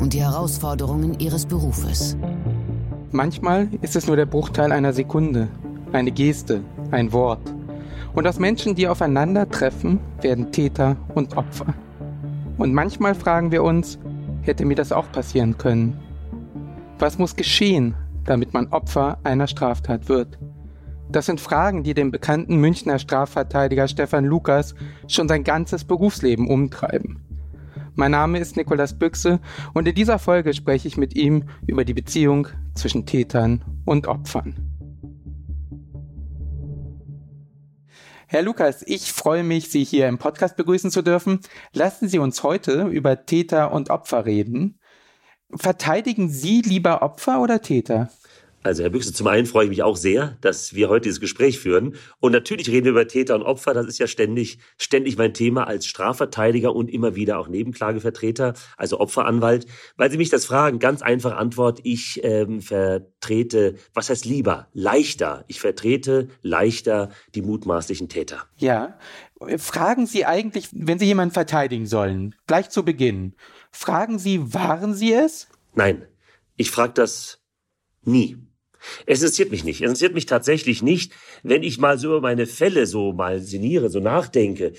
und die Herausforderungen ihres Berufes. Manchmal ist es nur der Bruchteil einer Sekunde, eine Geste, ein Wort. Und aus Menschen, die aufeinandertreffen, werden Täter und Opfer. Und manchmal fragen wir uns, hätte mir das auch passieren können? Was muss geschehen, damit man Opfer einer Straftat wird? Das sind Fragen, die den bekannten Münchner Strafverteidiger Stefan Lukas schon sein ganzes Berufsleben umtreiben. Mein Name ist Nikolas Büchse und in dieser Folge spreche ich mit ihm über die Beziehung zwischen Tätern und Opfern. Herr Lukas, ich freue mich, Sie hier im Podcast begrüßen zu dürfen. Lassen Sie uns heute über Täter und Opfer reden. Verteidigen Sie lieber Opfer oder Täter? Also Herr Büchse, zum einen freue ich mich auch sehr, dass wir heute dieses Gespräch führen. Und natürlich reden wir über Täter und Opfer. Das ist ja ständig, ständig mein Thema als Strafverteidiger und immer wieder auch Nebenklagevertreter, also Opferanwalt. Weil Sie mich das fragen, ganz einfach Antwort. Ich ähm, vertrete, was heißt lieber? Leichter. Ich vertrete leichter die mutmaßlichen Täter. Ja. Fragen Sie eigentlich, wenn Sie jemanden verteidigen sollen, gleich zu Beginn, fragen Sie, waren Sie es? Nein. Ich frage das nie. Es interessiert mich nicht. Es interessiert mich tatsächlich nicht, wenn ich mal so über meine Fälle so mal sinniere, so nachdenke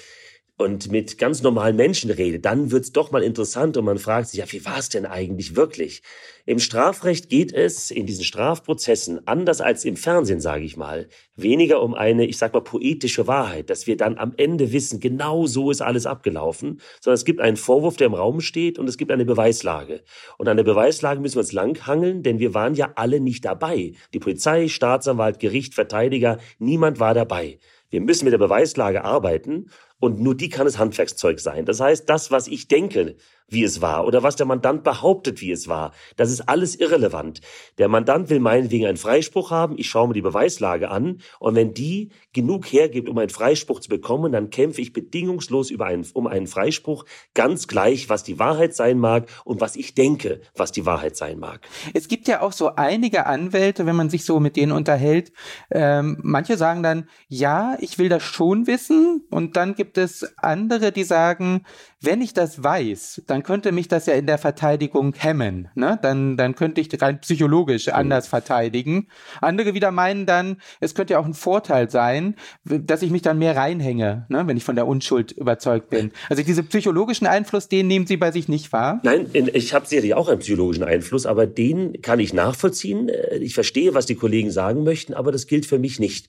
und mit ganz normalen Menschen rede, dann wird's doch mal interessant und man fragt sich, ja, wie war es denn eigentlich wirklich? Im Strafrecht geht es in diesen Strafprozessen anders als im Fernsehen, sage ich mal, weniger um eine, ich sag mal, poetische Wahrheit, dass wir dann am Ende wissen, genau so ist alles abgelaufen, sondern es gibt einen Vorwurf, der im Raum steht und es gibt eine Beweislage. Und an der Beweislage müssen wir uns langhangeln, denn wir waren ja alle nicht dabei. Die Polizei, Staatsanwalt, Gericht, Verteidiger, niemand war dabei. Wir müssen mit der Beweislage arbeiten und nur die kann es Handwerkszeug sein. Das heißt, das, was ich denke, wie es war oder was der Mandant behauptet, wie es war. Das ist alles irrelevant. Der Mandant will meinetwegen einen Freispruch haben, ich schaue mir die Beweislage an und wenn die genug hergibt, um einen Freispruch zu bekommen, dann kämpfe ich bedingungslos über einen, um einen Freispruch, ganz gleich, was die Wahrheit sein mag und was ich denke, was die Wahrheit sein mag. Es gibt ja auch so einige Anwälte, wenn man sich so mit denen unterhält, ähm, manche sagen dann, ja, ich will das schon wissen und dann gibt es andere, die sagen, wenn ich das weiß, dann könnte mich das ja in der Verteidigung hemmen. Ne? Dann, dann könnte ich rein psychologisch mhm. anders verteidigen. Andere wieder meinen dann, es könnte ja auch ein Vorteil sein, dass ich mich dann mehr reinhänge, ne? wenn ich von der Unschuld überzeugt bin. Also diese psychologischen Einfluss, den nehmen Sie bei sich nicht wahr? Nein, ich habe sicherlich auch einen psychologischen Einfluss, aber den kann ich nachvollziehen. Äh, ich verstehe, was die Kollegen sagen möchten, aber das gilt für mich nicht.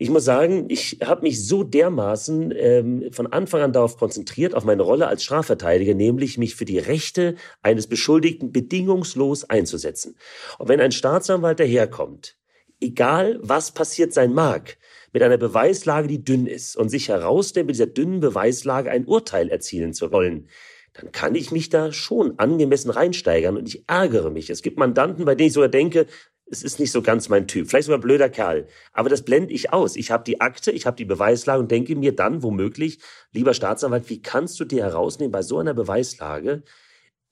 Ich muss sagen, ich habe mich so dermaßen ähm, von Anfang an darauf konzentriert, auf meine Rolle als Strafverteidiger, nämlich mich für die Rechte eines Beschuldigten bedingungslos einzusetzen. Und wenn ein Staatsanwalt daherkommt, egal was passiert sein mag, mit einer Beweislage, die dünn ist und sich herausstellt, mit dieser dünnen Beweislage ein Urteil erzielen zu wollen, dann kann ich mich da schon angemessen reinsteigern und ich ärgere mich. Es gibt Mandanten, bei denen ich sogar denke, es ist nicht so ganz mein Typ. Vielleicht sogar ein blöder Kerl. Aber das blende ich aus. Ich habe die Akte, ich habe die Beweislage und denke mir dann womöglich, lieber Staatsanwalt, wie kannst du dir herausnehmen, bei so einer Beweislage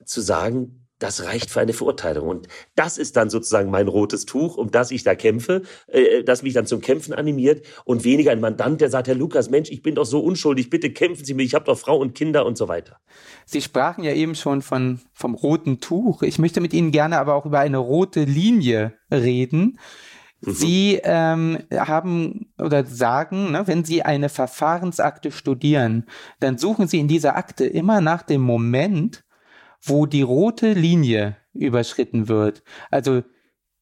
zu sagen, das reicht für eine Verurteilung. Und das ist dann sozusagen mein rotes Tuch, um das ich da kämpfe, äh, das mich dann zum Kämpfen animiert und weniger ein Mandant, der sagt, Herr Lukas, Mensch, ich bin doch so unschuldig, bitte kämpfen Sie mich, ich habe doch Frau und Kinder und so weiter. Sie sprachen ja eben schon von, vom roten Tuch. Ich möchte mit Ihnen gerne aber auch über eine rote Linie reden. Mhm. Sie ähm, haben oder sagen, ne, wenn Sie eine Verfahrensakte studieren, dann suchen Sie in dieser Akte immer nach dem Moment, wo die rote Linie überschritten wird. Also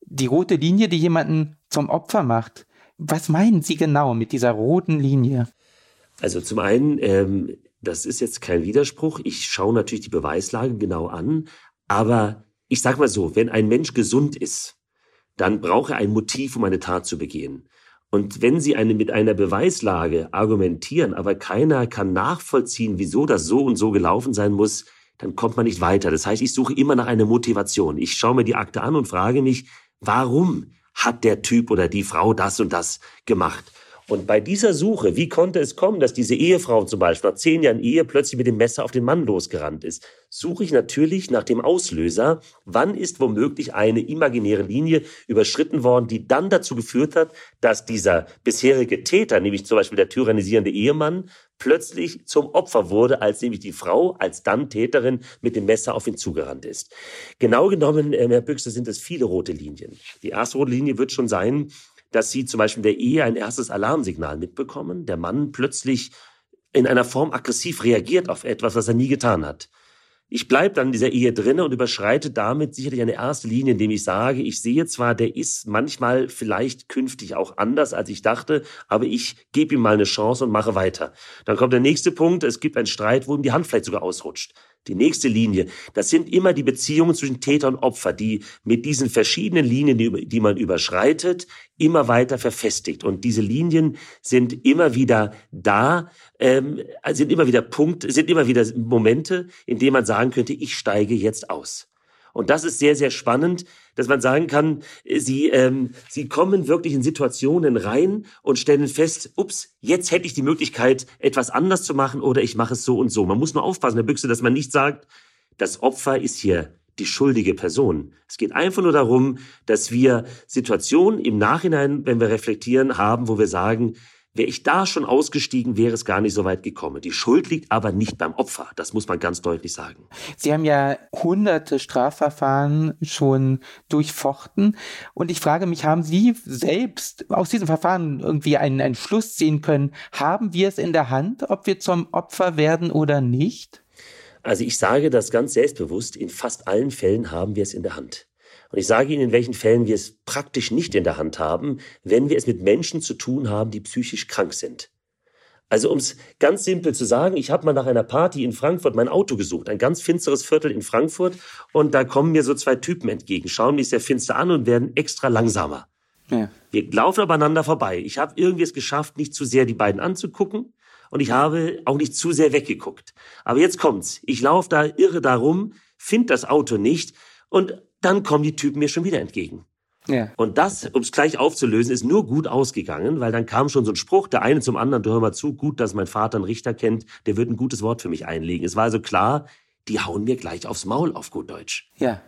die rote Linie, die jemanden zum Opfer macht. Was meinen Sie genau mit dieser roten Linie? Also zum einen, ähm, das ist jetzt kein Widerspruch. Ich schaue natürlich die Beweislage genau an, aber ich sage mal so, wenn ein Mensch gesund ist, dann braucht er ein Motiv, um eine Tat zu begehen. Und wenn Sie eine, mit einer Beweislage argumentieren, aber keiner kann nachvollziehen, wieso das so und so gelaufen sein muss, dann kommt man nicht weiter. Das heißt, ich suche immer nach einer Motivation. Ich schaue mir die Akte an und frage mich, warum hat der Typ oder die Frau das und das gemacht? Und bei dieser Suche, wie konnte es kommen, dass diese Ehefrau zum Beispiel nach zehn Jahren Ehe plötzlich mit dem Messer auf den Mann losgerannt ist, suche ich natürlich nach dem Auslöser. Wann ist womöglich eine imaginäre Linie überschritten worden, die dann dazu geführt hat, dass dieser bisherige Täter, nämlich zum Beispiel der tyrannisierende Ehemann, plötzlich zum Opfer wurde, als nämlich die Frau als dann Täterin mit dem Messer auf ihn zugerannt ist. Genau genommen, äh, Herr Büchse, sind es viele rote Linien. Die erste rote Linie wird schon sein, dass sie zum Beispiel der Ehe ein erstes Alarmsignal mitbekommen, der Mann plötzlich in einer Form aggressiv reagiert auf etwas, was er nie getan hat. Ich bleibe dann in dieser Ehe drinne und überschreite damit sicherlich eine erste Linie, indem ich sage, ich sehe zwar, der ist manchmal vielleicht künftig auch anders, als ich dachte, aber ich gebe ihm mal eine Chance und mache weiter. Dann kommt der nächste Punkt, es gibt einen Streit, wo ihm die Hand vielleicht sogar ausrutscht. Die nächste Linie, das sind immer die Beziehungen zwischen Täter und Opfer, die mit diesen verschiedenen Linien, die, man überschreitet, immer weiter verfestigt. Und diese Linien sind immer wieder da, ähm, sind immer wieder Punkte, sind immer wieder Momente, in denen man sagen könnte, ich steige jetzt aus. Und das ist sehr, sehr spannend, dass man sagen kann, sie, ähm, sie kommen wirklich in Situationen rein und stellen fest, ups, jetzt hätte ich die Möglichkeit, etwas anders zu machen oder ich mache es so und so. Man muss nur aufpassen, Herr Büchse, dass man nicht sagt, das Opfer ist hier die schuldige Person. Es geht einfach nur darum, dass wir Situationen im Nachhinein, wenn wir reflektieren, haben, wo wir sagen, Wäre ich da schon ausgestiegen, wäre es gar nicht so weit gekommen. Die Schuld liegt aber nicht beim Opfer. Das muss man ganz deutlich sagen. Sie haben ja hunderte Strafverfahren schon durchfochten. Und ich frage mich, haben Sie selbst aus diesem Verfahren irgendwie einen, einen Schluss sehen können? Haben wir es in der Hand, ob wir zum Opfer werden oder nicht? Also ich sage das ganz selbstbewusst. In fast allen Fällen haben wir es in der Hand. Und ich sage Ihnen, in welchen Fällen wir es praktisch nicht in der Hand haben, wenn wir es mit Menschen zu tun haben, die psychisch krank sind. Also um es ganz simpel zu sagen, ich habe mal nach einer Party in Frankfurt mein Auto gesucht, ein ganz finsteres Viertel in Frankfurt, und da kommen mir so zwei Typen entgegen, schauen mich sehr finster an und werden extra langsamer. Ja. Wir laufen abeinander vorbei. Ich habe irgendwie es geschafft, nicht zu sehr die beiden anzugucken und ich habe auch nicht zu sehr weggeguckt. Aber jetzt kommt's. Ich laufe da irre darum, finde das Auto nicht und dann kommen die Typen mir schon wieder entgegen. Ja. Und das, um es gleich aufzulösen, ist nur gut ausgegangen, weil dann kam schon so ein Spruch, der eine zum anderen, du hör mal zu, gut, dass mein Vater einen Richter kennt, der wird ein gutes Wort für mich einlegen. Es war also klar, die hauen mir gleich aufs Maul auf gut Deutsch. Ja.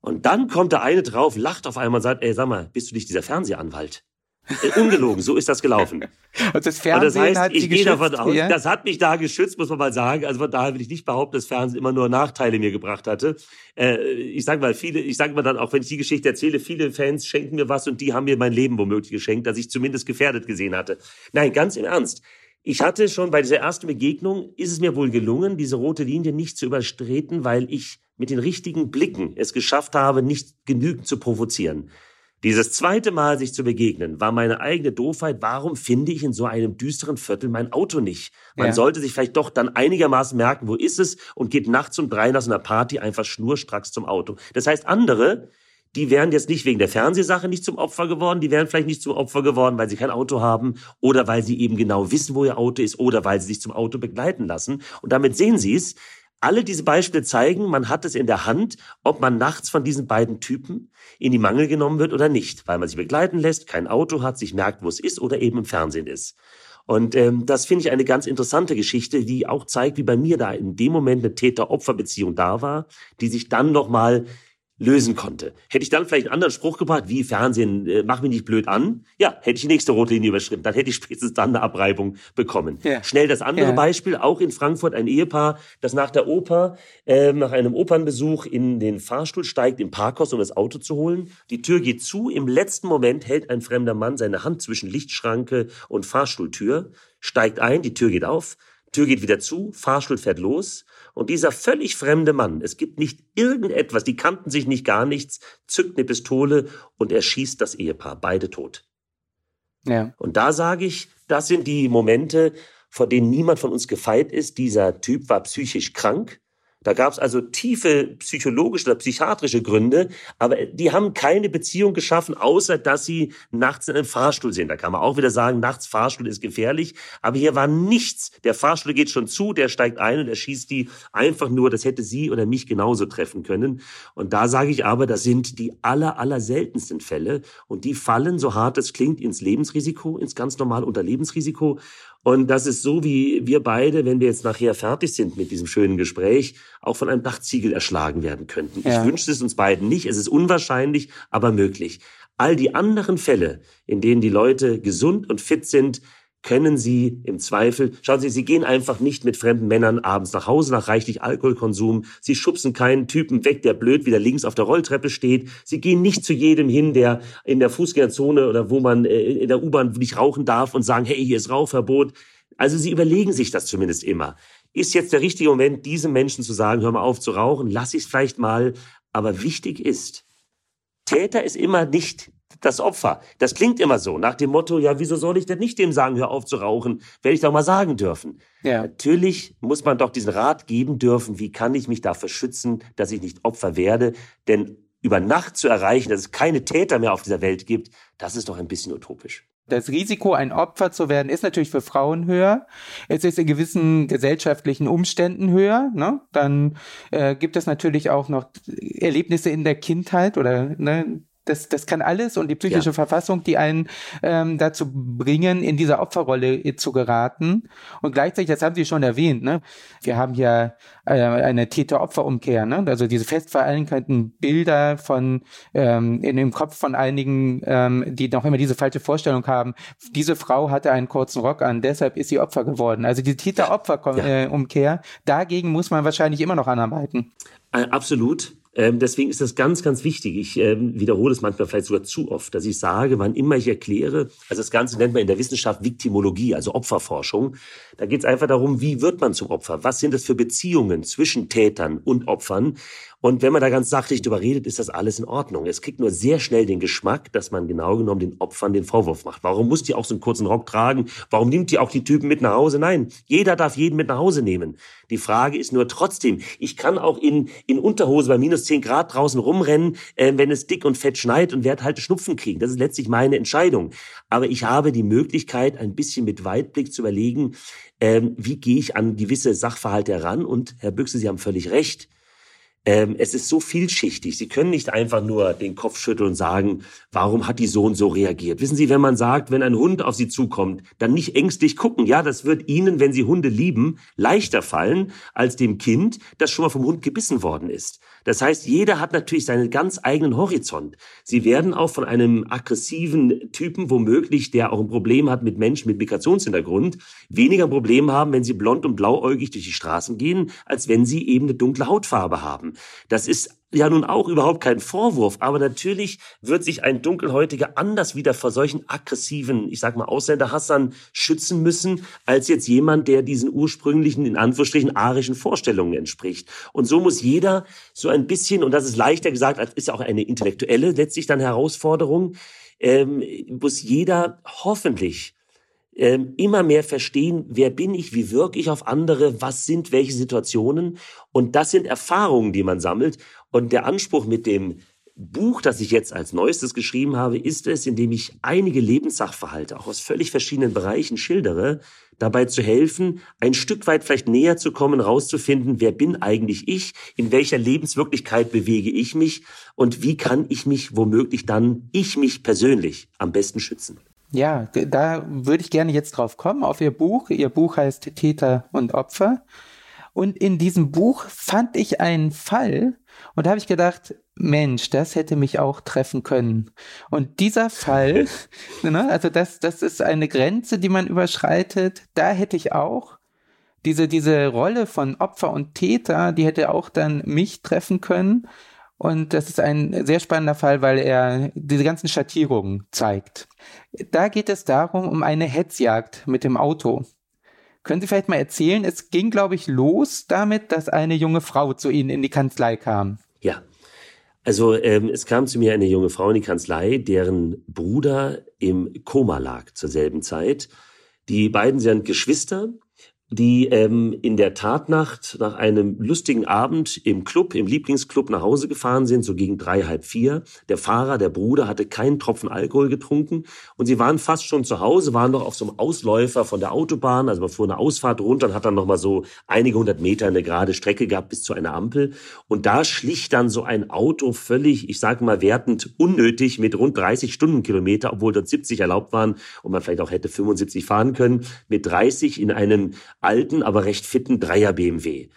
Und dann kommt der eine drauf, lacht auf einmal und sagt, ey, sag mal, bist du nicht dieser Fernsehanwalt? Äh, ungelogen, so ist das gelaufen. Und das Fernsehen und das heißt, hat ich gehe davon aus, ja? das hat mich da geschützt, muss man mal sagen. Also von daher will ich nicht behaupten, dass Fernsehen immer nur Nachteile mir gebracht hatte. Äh, ich sage mal, viele, ich sage mal dann auch, wenn ich die Geschichte erzähle, viele Fans schenken mir was und die haben mir mein Leben womöglich geschenkt, dass ich zumindest gefährdet gesehen hatte. Nein, ganz im Ernst. Ich hatte schon bei dieser ersten Begegnung, ist es mir wohl gelungen, diese rote Linie nicht zu überstreten, weil ich mit den richtigen Blicken es geschafft habe, nicht genügend zu provozieren. Dieses zweite Mal sich zu begegnen, war meine eigene Doofheit. Warum finde ich in so einem düsteren Viertel mein Auto nicht? Man ja. sollte sich vielleicht doch dann einigermaßen merken, wo ist es und geht nachts um drei nach so einer Party einfach schnurstracks zum Auto. Das heißt, andere, die wären jetzt nicht wegen der Fernsehsache nicht zum Opfer geworden, die wären vielleicht nicht zum Opfer geworden, weil sie kein Auto haben oder weil sie eben genau wissen, wo ihr Auto ist oder weil sie sich zum Auto begleiten lassen. Und damit sehen Sie es, alle diese Beispiele zeigen, man hat es in der Hand, ob man nachts von diesen beiden Typen in die Mangel genommen wird oder nicht, weil man sich begleiten lässt, kein Auto hat, sich merkt, wo es ist oder eben im Fernsehen ist. Und ähm, das finde ich eine ganz interessante Geschichte, die auch zeigt, wie bei mir da in dem Moment eine Täter-Opfer-Beziehung da war, die sich dann nochmal lösen konnte. Hätte ich dann vielleicht einen anderen Spruch gebracht, wie Fernsehen, äh, mach mich nicht blöd an, ja, hätte ich die nächste rote Linie überschritten, dann hätte ich spätestens dann eine Abreibung bekommen. Ja. Schnell das andere ja. Beispiel, auch in Frankfurt ein Ehepaar, das nach der Oper, äh, nach einem Opernbesuch in den Fahrstuhl steigt, im Parkhaus, um das Auto zu holen. Die Tür geht zu, im letzten Moment hält ein fremder Mann seine Hand zwischen Lichtschranke und Fahrstuhltür, steigt ein, die Tür geht auf, Tür geht wieder zu, Fahrstuhl fährt los und dieser völlig fremde Mann, es gibt nicht irgendetwas, die kannten sich nicht gar nichts, zückt eine Pistole und erschießt das Ehepaar, beide tot. Ja. Und da sage ich, das sind die Momente, vor denen niemand von uns gefeit ist. Dieser Typ war psychisch krank. Da gab es also tiefe psychologische oder psychiatrische Gründe, aber die haben keine Beziehung geschaffen, außer dass sie nachts in einem Fahrstuhl sind. Da kann man auch wieder sagen, nachts Fahrstuhl ist gefährlich, aber hier war nichts. Der Fahrstuhl geht schon zu, der steigt ein und er schießt die einfach nur, das hätte sie oder mich genauso treffen können. Und da sage ich aber, das sind die aller, aller seltensten Fälle und die fallen, so hart es klingt, ins Lebensrisiko, ins ganz normale Unterlebensrisiko. Und das ist so, wie wir beide, wenn wir jetzt nachher fertig sind mit diesem schönen Gespräch, auch von einem Dachziegel erschlagen werden könnten. Ja. Ich wünsche es uns beiden nicht. Es ist unwahrscheinlich, aber möglich. All die anderen Fälle, in denen die Leute gesund und fit sind, können Sie im Zweifel, schauen Sie, Sie gehen einfach nicht mit fremden Männern abends nach Hause nach reichlich Alkoholkonsum. Sie schubsen keinen Typen weg, der blöd wieder links auf der Rolltreppe steht. Sie gehen nicht zu jedem hin, der in der Fußgängerzone oder wo man äh, in der U-Bahn nicht rauchen darf und sagen, hey, hier ist Rauchverbot. Also Sie überlegen sich das zumindest immer. Ist jetzt der richtige Moment, diesem Menschen zu sagen, hör mal auf zu rauchen, lass ich es vielleicht mal. Aber wichtig ist, Täter ist immer nicht das Opfer. Das klingt immer so, nach dem Motto, ja, wieso soll ich denn nicht dem sagen, hör auf zu rauchen? Werde ich doch mal sagen dürfen. Ja. Natürlich muss man doch diesen Rat geben dürfen, wie kann ich mich dafür schützen, dass ich nicht Opfer werde? Denn über Nacht zu erreichen, dass es keine Täter mehr auf dieser Welt gibt, das ist doch ein bisschen utopisch. Das Risiko, ein Opfer zu werden, ist natürlich für Frauen höher. Es ist in gewissen gesellschaftlichen Umständen höher. Ne? Dann äh, gibt es natürlich auch noch Erlebnisse in der Kindheit oder ne, das, das kann alles und die psychische ja. Verfassung, die einen ähm, dazu bringen, in dieser Opferrolle zu geraten. Und gleichzeitig, das haben Sie schon erwähnt, ne? wir haben hier äh, eine Täter-Opfer-Umkehr. Ne? Also diese fest verankerten Bilder von ähm, in dem Kopf von einigen, ähm, die noch immer diese falsche Vorstellung haben, diese Frau hatte einen kurzen Rock an, deshalb ist sie Opfer geworden. Also die Täter-Opfer-Umkehr, ja. äh, dagegen muss man wahrscheinlich immer noch anarbeiten. Äh, absolut. Ähm, deswegen ist das ganz, ganz wichtig. Ich ähm, wiederhole es manchmal vielleicht sogar zu oft, dass ich sage, wann immer ich erkläre, also das Ganze nennt man in der Wissenschaft Viktimologie, also Opferforschung. Da geht es einfach darum, wie wird man zum Opfer? Was sind das für Beziehungen zwischen Tätern und Opfern? Und wenn man da ganz sachlich drüber redet, ist das alles in Ordnung. Es kriegt nur sehr schnell den Geschmack, dass man genau genommen den Opfern den Vorwurf macht. Warum muss die auch so einen kurzen Rock tragen? Warum nimmt die auch die Typen mit nach Hause? Nein, jeder darf jeden mit nach Hause nehmen. Die Frage ist nur trotzdem, ich kann auch in, in Unterhose bei minus zehn Grad draußen rumrennen, äh, wenn es dick und fett schneit und werde halt Schnupfen kriegen. Das ist letztlich meine Entscheidung. Aber ich habe die Möglichkeit, ein bisschen mit Weitblick zu überlegen, ähm, wie gehe ich an gewisse Sachverhalte heran? Und Herr Büchse, Sie haben völlig recht. Ähm, es ist so vielschichtig. Sie können nicht einfach nur den Kopf schütteln und sagen, warum hat die Sohn so reagiert? Wissen Sie, wenn man sagt, wenn ein Hund auf Sie zukommt, dann nicht ängstlich gucken. Ja, das wird Ihnen, wenn Sie Hunde lieben, leichter fallen als dem Kind, das schon mal vom Hund gebissen worden ist. Das heißt, jeder hat natürlich seinen ganz eigenen Horizont. Sie werden auch von einem aggressiven Typen, womöglich, der auch ein Problem hat mit Menschen mit Migrationshintergrund, weniger Problem haben, wenn sie blond und blauäugig durch die Straßen gehen, als wenn sie eben eine dunkle Hautfarbe haben. Das ist ja nun auch überhaupt kein Vorwurf, aber natürlich wird sich ein Dunkelhäutiger anders wieder vor solchen aggressiven, ich sag mal, Ausländerhassern schützen müssen, als jetzt jemand, der diesen ursprünglichen, in Anführungsstrichen, arischen Vorstellungen entspricht. Und so muss jeder so ein bisschen, und das ist leichter gesagt, als ist auch eine intellektuelle letztlich dann Herausforderung, ähm, muss jeder hoffentlich ähm, immer mehr verstehen, wer bin ich, wie wirke ich auf andere, was sind welche Situationen. Und das sind Erfahrungen, die man sammelt. Und der Anspruch mit dem Buch, das ich jetzt als neuestes geschrieben habe, ist es, indem ich einige Lebenssachverhalte auch aus völlig verschiedenen Bereichen schildere, dabei zu helfen, ein Stück weit vielleicht näher zu kommen, rauszufinden, wer bin eigentlich ich, in welcher Lebenswirklichkeit bewege ich mich und wie kann ich mich womöglich dann, ich mich persönlich, am besten schützen. Ja, da würde ich gerne jetzt drauf kommen, auf Ihr Buch. Ihr Buch heißt Täter und Opfer. Und in diesem Buch fand ich einen Fall und da habe ich gedacht, Mensch, das hätte mich auch treffen können. Und dieser Fall, ne, also das, das ist eine Grenze, die man überschreitet. Da hätte ich auch diese, diese Rolle von Opfer und Täter, die hätte auch dann mich treffen können. Und das ist ein sehr spannender Fall, weil er diese ganzen Schattierungen zeigt. Da geht es darum, um eine Hetzjagd mit dem Auto. Können Sie vielleicht mal erzählen, es ging, glaube ich, los damit, dass eine junge Frau zu Ihnen in die Kanzlei kam. Ja. Also ähm, es kam zu mir eine junge Frau in die Kanzlei, deren Bruder im Koma lag zur selben Zeit. Die beiden sind Geschwister die ähm, in der Tatnacht nach einem lustigen Abend im Club, im Lieblingsclub nach Hause gefahren sind, so gegen drei, halb vier. Der Fahrer, der Bruder, hatte keinen Tropfen Alkohol getrunken. Und sie waren fast schon zu Hause, waren noch auf so einem Ausläufer von der Autobahn, also man fuhr eine Ausfahrt runter und hat dann noch mal so einige hundert Meter eine gerade Strecke gehabt bis zu einer Ampel. Und da schlich dann so ein Auto völlig, ich sage mal wertend, unnötig mit rund 30 Stundenkilometer, obwohl dort 70 erlaubt waren und man vielleicht auch hätte 75 fahren können, mit 30 in einem alten, aber recht fitten Dreier BMW.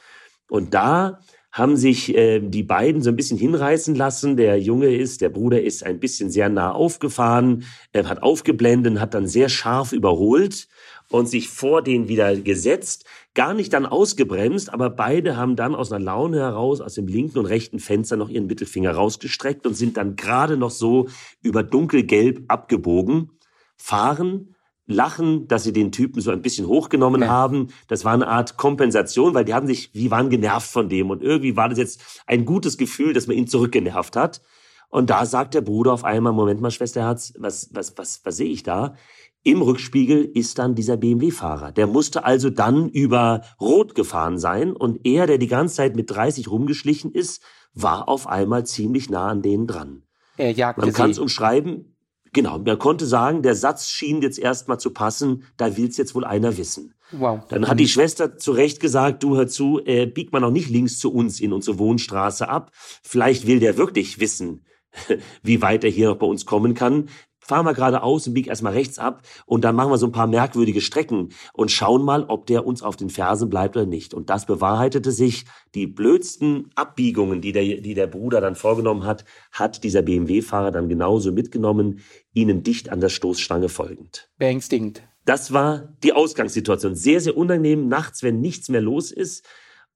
Und da haben sich äh, die beiden so ein bisschen hinreißen lassen. Der Junge ist, der Bruder ist ein bisschen sehr nah aufgefahren, er hat aufgeblendet, hat dann sehr scharf überholt und sich vor den wieder gesetzt, gar nicht dann ausgebremst, aber beide haben dann aus einer Laune heraus aus dem linken und rechten Fenster noch ihren Mittelfinger rausgestreckt und sind dann gerade noch so über dunkelgelb abgebogen, fahren lachen, dass sie den Typen so ein bisschen hochgenommen ja. haben. Das war eine Art Kompensation, weil die haben sich, die waren genervt von dem und irgendwie war das jetzt ein gutes Gefühl, dass man ihn zurückgenervt hat. Und da sagt der Bruder auf einmal, Moment mal, Schwesterherz, was, was, was, was sehe ich da? Im Rückspiegel ist dann dieser BMW-Fahrer. Der musste also dann über Rot gefahren sein und er, der die ganze Zeit mit 30 rumgeschlichen ist, war auf einmal ziemlich nah an denen dran. Er jagte Man kann es umschreiben, Genau, man konnte sagen, der Satz schien jetzt erstmal zu passen, da will's jetzt wohl einer wissen. Wow. Dann hat die Schwester zu Recht gesagt, du hör zu, äh, biegt man auch nicht links zu uns in unsere Wohnstraße ab. Vielleicht will der wirklich wissen, wie weit er hier noch bei uns kommen kann fahren wir geradeaus und biegen erstmal rechts ab und dann machen wir so ein paar merkwürdige Strecken und schauen mal, ob der uns auf den Fersen bleibt oder nicht. Und das bewahrheitete sich. Die blödsten Abbiegungen, die der, die der Bruder dann vorgenommen hat, hat dieser BMW-Fahrer dann genauso mitgenommen, ihnen dicht an der Stoßstange folgend. Beängstigend. Das war die Ausgangssituation. Sehr, sehr unangenehm nachts, wenn nichts mehr los ist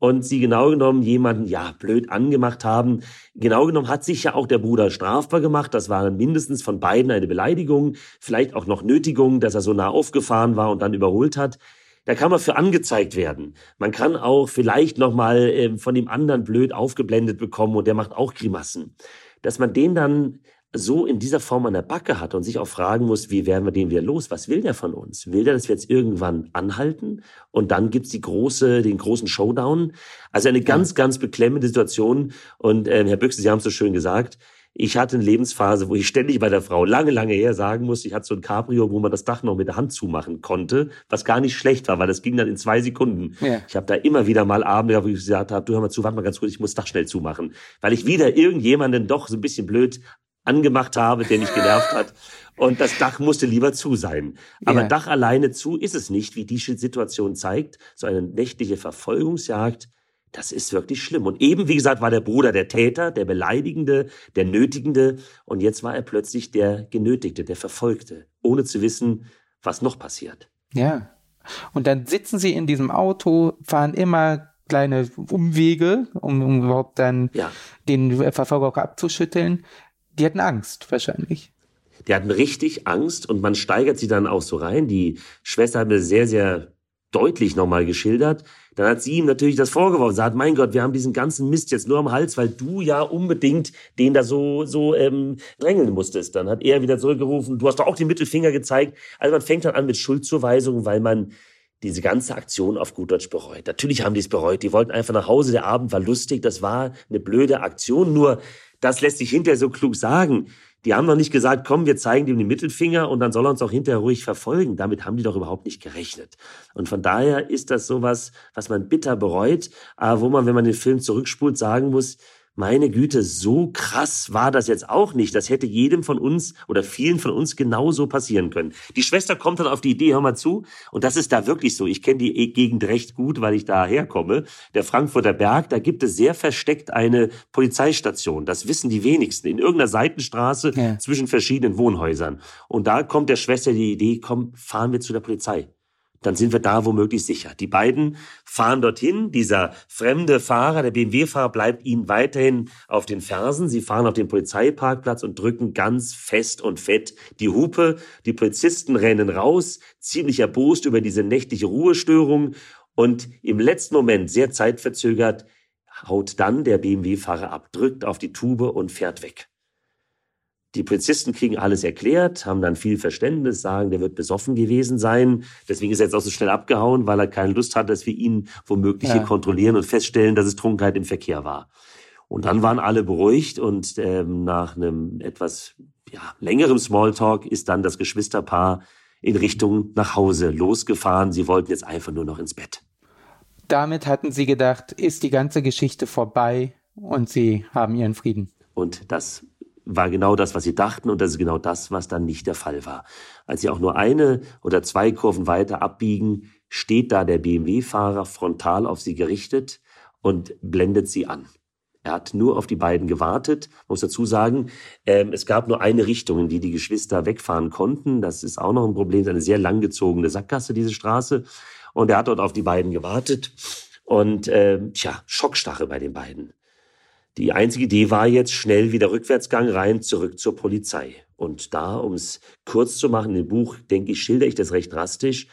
und sie genau genommen jemanden, ja, blöd angemacht haben. Genau genommen hat sich ja auch der Bruder strafbar gemacht. Das war mindestens von beiden eine Beleidigung, vielleicht auch noch Nötigung, dass er so nah aufgefahren war und dann überholt hat. Da kann man für angezeigt werden. Man kann auch vielleicht nochmal äh, von dem anderen blöd aufgeblendet bekommen und der macht auch Grimassen. Dass man den dann so in dieser Form an der Backe hat und sich auch fragen muss, wie werden wir den wieder los? Was will der von uns? Will der, dass wir jetzt irgendwann anhalten? Und dann gibt's die große, den großen Showdown. Also eine ganz, ganz beklemmende Situation. Und äh, Herr Büchse, Sie haben es so schön gesagt, ich hatte eine Lebensphase, wo ich ständig bei der Frau lange, lange her sagen musste, ich hatte so ein Cabrio, wo man das Dach noch mit der Hand zumachen konnte, was gar nicht schlecht war, weil das ging dann in zwei Sekunden. Ja. Ich habe da immer wieder mal Abende, wo ich gesagt habe, du hör mal zu, warte mal ganz kurz, ich muss das Dach schnell zumachen, weil ich wieder irgendjemanden doch so ein bisschen blöd angemacht habe, der mich genervt hat. Und das Dach musste lieber zu sein. Aber ja. Dach alleine zu ist es nicht, wie die Situation zeigt. So eine nächtliche Verfolgungsjagd, das ist wirklich schlimm. Und eben, wie gesagt, war der Bruder der Täter, der Beleidigende, der Nötigende. Und jetzt war er plötzlich der Genötigte, der Verfolgte, ohne zu wissen, was noch passiert. Ja. Und dann sitzen sie in diesem Auto, fahren immer kleine Umwege, um, um überhaupt dann ja. den Verfolger abzuschütteln. Die hatten Angst, wahrscheinlich. Die hatten richtig Angst und man steigert sie dann auch so rein. Die Schwester hat mir sehr, sehr deutlich nochmal geschildert. Dann hat sie ihm natürlich das vorgeworfen. Sie sagt, mein Gott, wir haben diesen ganzen Mist jetzt nur am Hals, weil du ja unbedingt den da so, so ähm, drängeln musstest. Dann hat er wieder zurückgerufen, du hast doch auch den Mittelfinger gezeigt. Also man fängt dann an mit Schuldzuweisungen, weil man diese ganze Aktion auf gut Deutsch bereut. Natürlich haben die es bereut. Die wollten einfach nach Hause. Der Abend war lustig. Das war eine blöde Aktion. Nur das lässt sich hinterher so klug sagen. Die haben noch nicht gesagt, komm, wir zeigen dem den Mittelfinger und dann soll er uns auch hinterher ruhig verfolgen. Damit haben die doch überhaupt nicht gerechnet. Und von daher ist das sowas, was man bitter bereut, aber wo man, wenn man den Film zurückspult, sagen muss, meine Güte, so krass war das jetzt auch nicht. Das hätte jedem von uns oder vielen von uns genauso passieren können. Die Schwester kommt dann auf die Idee, hör mal zu, und das ist da wirklich so. Ich kenne die Gegend recht gut, weil ich da herkomme. Der Frankfurter Berg, da gibt es sehr versteckt eine Polizeistation. Das wissen die wenigsten. In irgendeiner Seitenstraße ja. zwischen verschiedenen Wohnhäusern. Und da kommt der Schwester die Idee, komm, fahren wir zu der Polizei dann sind wir da womöglich sicher. Die beiden fahren dorthin. Dieser fremde Fahrer, der BMW-Fahrer, bleibt ihnen weiterhin auf den Fersen. Sie fahren auf den Polizeiparkplatz und drücken ganz fest und fett die Hupe. Die Polizisten rennen raus, ziemlich erbost über diese nächtliche Ruhestörung. Und im letzten Moment, sehr zeitverzögert, haut dann der BMW-Fahrer ab, drückt auf die Tube und fährt weg. Die Polizisten kriegen alles erklärt, haben dann viel Verständnis, sagen, der wird besoffen gewesen sein. Deswegen ist er jetzt auch so schnell abgehauen, weil er keine Lust hat, dass wir ihn womöglich ja. hier kontrollieren und feststellen, dass es Trunkenheit im Verkehr war. Und dann waren alle beruhigt und ähm, nach einem etwas ja, längerem Smalltalk ist dann das Geschwisterpaar in Richtung nach Hause losgefahren. Sie wollten jetzt einfach nur noch ins Bett. Damit hatten sie gedacht, ist die ganze Geschichte vorbei und sie haben ihren Frieden. Und das war genau das, was sie dachten und das ist genau das, was dann nicht der Fall war. Als sie auch nur eine oder zwei Kurven weiter abbiegen, steht da der BMW-Fahrer frontal auf sie gerichtet und blendet sie an. Er hat nur auf die beiden gewartet. Man muss dazu sagen, ähm, es gab nur eine Richtung, in die die Geschwister wegfahren konnten. Das ist auch noch ein Problem. Es ist eine sehr langgezogene Sackgasse, diese Straße. Und er hat dort auf die beiden gewartet. Und äh, tja, Schockstarre bei den beiden. Die einzige Idee war jetzt schnell wieder Rückwärtsgang rein, zurück zur Polizei. Und da, um es kurz zu machen, im Buch, denke ich, schilder ich das recht drastisch.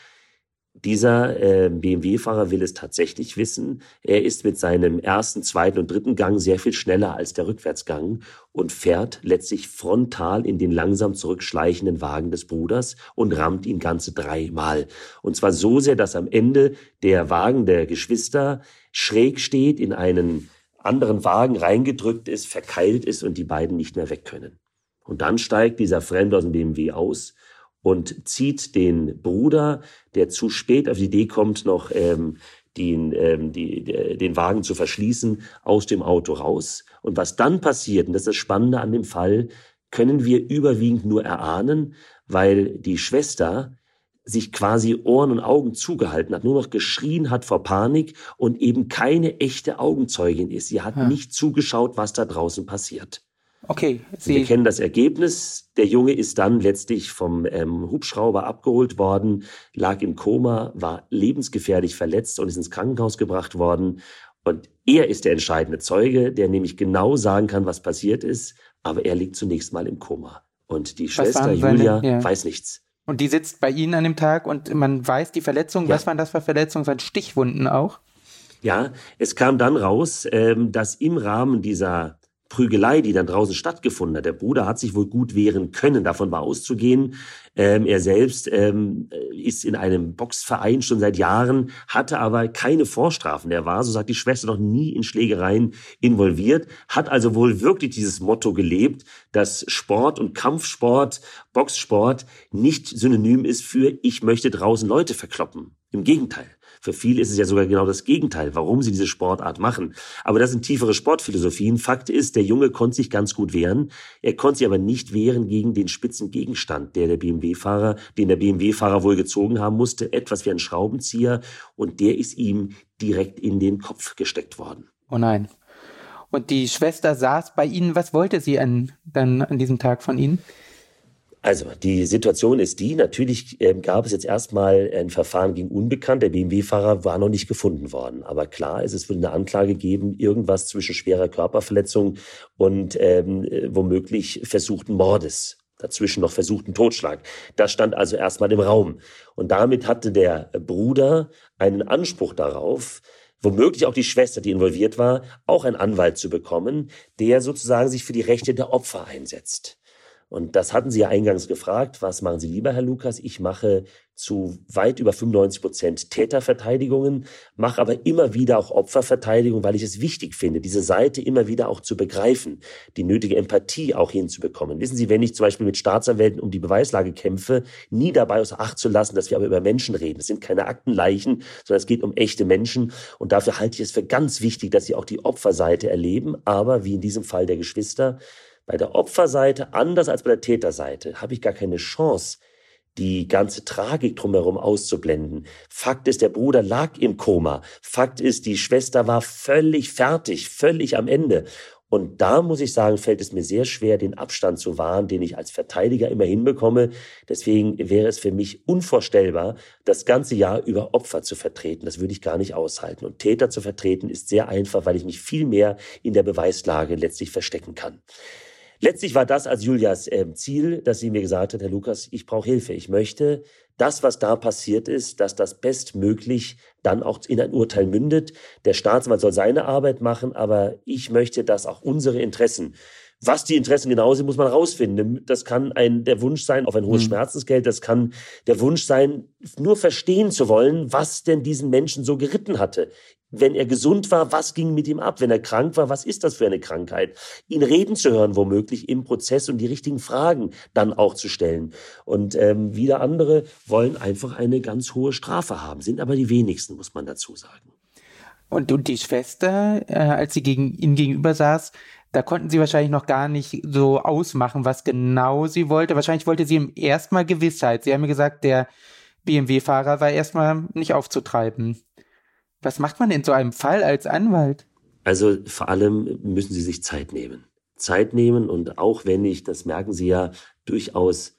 Dieser äh, BMW-Fahrer will es tatsächlich wissen. Er ist mit seinem ersten, zweiten und dritten Gang sehr viel schneller als der Rückwärtsgang und fährt letztlich frontal in den langsam zurückschleichenden Wagen des Bruders und rammt ihn ganze dreimal. Und zwar so sehr, dass am Ende der Wagen der Geschwister schräg steht in einen anderen Wagen reingedrückt ist, verkeilt ist und die beiden nicht mehr weg können. Und dann steigt dieser Fremde aus dem BMW aus und zieht den Bruder, der zu spät auf die Idee kommt, noch ähm, den, ähm, die, den Wagen zu verschließen, aus dem Auto raus. Und was dann passiert, und das ist das Spannende an dem Fall, können wir überwiegend nur erahnen, weil die Schwester sich quasi Ohren und Augen zugehalten hat, nur noch geschrien hat vor Panik und eben keine echte Augenzeugin ist. Sie hat ja. nicht zugeschaut, was da draußen passiert. Okay. Sie Wir kennen das Ergebnis. Der Junge ist dann letztlich vom ähm, Hubschrauber abgeholt worden, lag im Koma, war lebensgefährlich verletzt und ist ins Krankenhaus gebracht worden. Und er ist der entscheidende Zeuge, der nämlich genau sagen kann, was passiert ist. Aber er liegt zunächst mal im Koma. Und die Schwester Julia ja. weiß nichts. Und die sitzt bei Ihnen an dem Tag und man weiß die Verletzung. Ja. Was waren das für Verletzungen? Waren Stichwunden auch? Ja, es kam dann raus, ähm, dass im Rahmen dieser Prügelei, die dann draußen stattgefunden hat. Der Bruder hat sich wohl gut wehren können, davon war auszugehen. Ähm, er selbst ähm, ist in einem Boxverein schon seit Jahren, hatte aber keine Vorstrafen. Er war, so sagt die Schwester, noch nie in Schlägereien involviert, hat also wohl wirklich dieses Motto gelebt, dass Sport und Kampfsport, Boxsport nicht synonym ist für ich möchte draußen Leute verkloppen. Im Gegenteil. Für viele ist es ja sogar genau das Gegenteil, warum sie diese Sportart machen. Aber das sind tiefere Sportphilosophien. Fakt ist, der Junge konnte sich ganz gut wehren. Er konnte sich aber nicht wehren gegen den spitzen Gegenstand, der der BMW-Fahrer, den der BMW-Fahrer wohl gezogen haben musste, etwas wie ein Schraubenzieher. Und der ist ihm direkt in den Kopf gesteckt worden. Oh nein. Und die Schwester saß bei Ihnen. Was wollte sie an, dann an diesem Tag von Ihnen? Also, die Situation ist die, natürlich äh, gab es jetzt erstmal ein Verfahren gegen Unbekannt. Der BMW-Fahrer war noch nicht gefunden worden. Aber klar ist, es wird eine Anklage geben, irgendwas zwischen schwerer Körperverletzung und ähm, womöglich versuchten Mordes. Dazwischen noch versuchten Totschlag. Das stand also erstmal im Raum. Und damit hatte der Bruder einen Anspruch darauf, womöglich auch die Schwester, die involviert war, auch einen Anwalt zu bekommen, der sozusagen sich für die Rechte der Opfer einsetzt. Und das hatten Sie ja eingangs gefragt. Was machen Sie lieber, Herr Lukas? Ich mache zu weit über 95 Prozent Täterverteidigungen, mache aber immer wieder auch Opferverteidigung, weil ich es wichtig finde, diese Seite immer wieder auch zu begreifen, die nötige Empathie auch hinzubekommen. Wissen Sie, wenn ich zum Beispiel mit Staatsanwälten um die Beweislage kämpfe, nie dabei aus Acht zu lassen, dass wir aber über Menschen reden. Es sind keine Aktenleichen, sondern es geht um echte Menschen. Und dafür halte ich es für ganz wichtig, dass Sie auch die Opferseite erleben, aber wie in diesem Fall der Geschwister, bei der Opferseite, anders als bei der Täterseite, habe ich gar keine Chance, die ganze Tragik drumherum auszublenden. Fakt ist, der Bruder lag im Koma. Fakt ist, die Schwester war völlig fertig, völlig am Ende. Und da muss ich sagen, fällt es mir sehr schwer, den Abstand zu wahren, den ich als Verteidiger immer hinbekomme. Deswegen wäre es für mich unvorstellbar, das ganze Jahr über Opfer zu vertreten. Das würde ich gar nicht aushalten. Und Täter zu vertreten ist sehr einfach, weil ich mich viel mehr in der Beweislage letztlich verstecken kann. Letztlich war das als Julias äh, Ziel, dass sie mir gesagt hat, Herr Lukas, ich brauche Hilfe. Ich möchte das, was da passiert ist, dass das bestmöglich dann auch in ein Urteil mündet. Der Staatsanwalt soll seine Arbeit machen, aber ich möchte, dass auch unsere Interessen Was die Interessen genau sind, muss man rausfinden. Das kann ein, der Wunsch sein auf ein hohes mhm. Schmerzensgeld. Das kann der Wunsch sein, nur verstehen zu wollen, was denn diesen Menschen so geritten hatte. Wenn er gesund war, was ging mit ihm ab? Wenn er krank war, was ist das für eine Krankheit? Ihn reden zu hören, womöglich im Prozess und die richtigen Fragen dann auch zu stellen. Und ähm, wieder andere wollen einfach eine ganz hohe Strafe haben, sind aber die wenigsten, muss man dazu sagen. Und, und die Schwester, äh, als sie gegen ihn gegenüber saß, da konnten sie wahrscheinlich noch gar nicht so ausmachen, was genau sie wollte. Wahrscheinlich wollte sie ihm erstmal Gewissheit. Sie haben mir gesagt, der BMW-Fahrer war erstmal nicht aufzutreiben. Was macht man in so einem Fall als Anwalt? Also vor allem müssen Sie sich Zeit nehmen. Zeit nehmen und auch wenn ich, das merken Sie ja, durchaus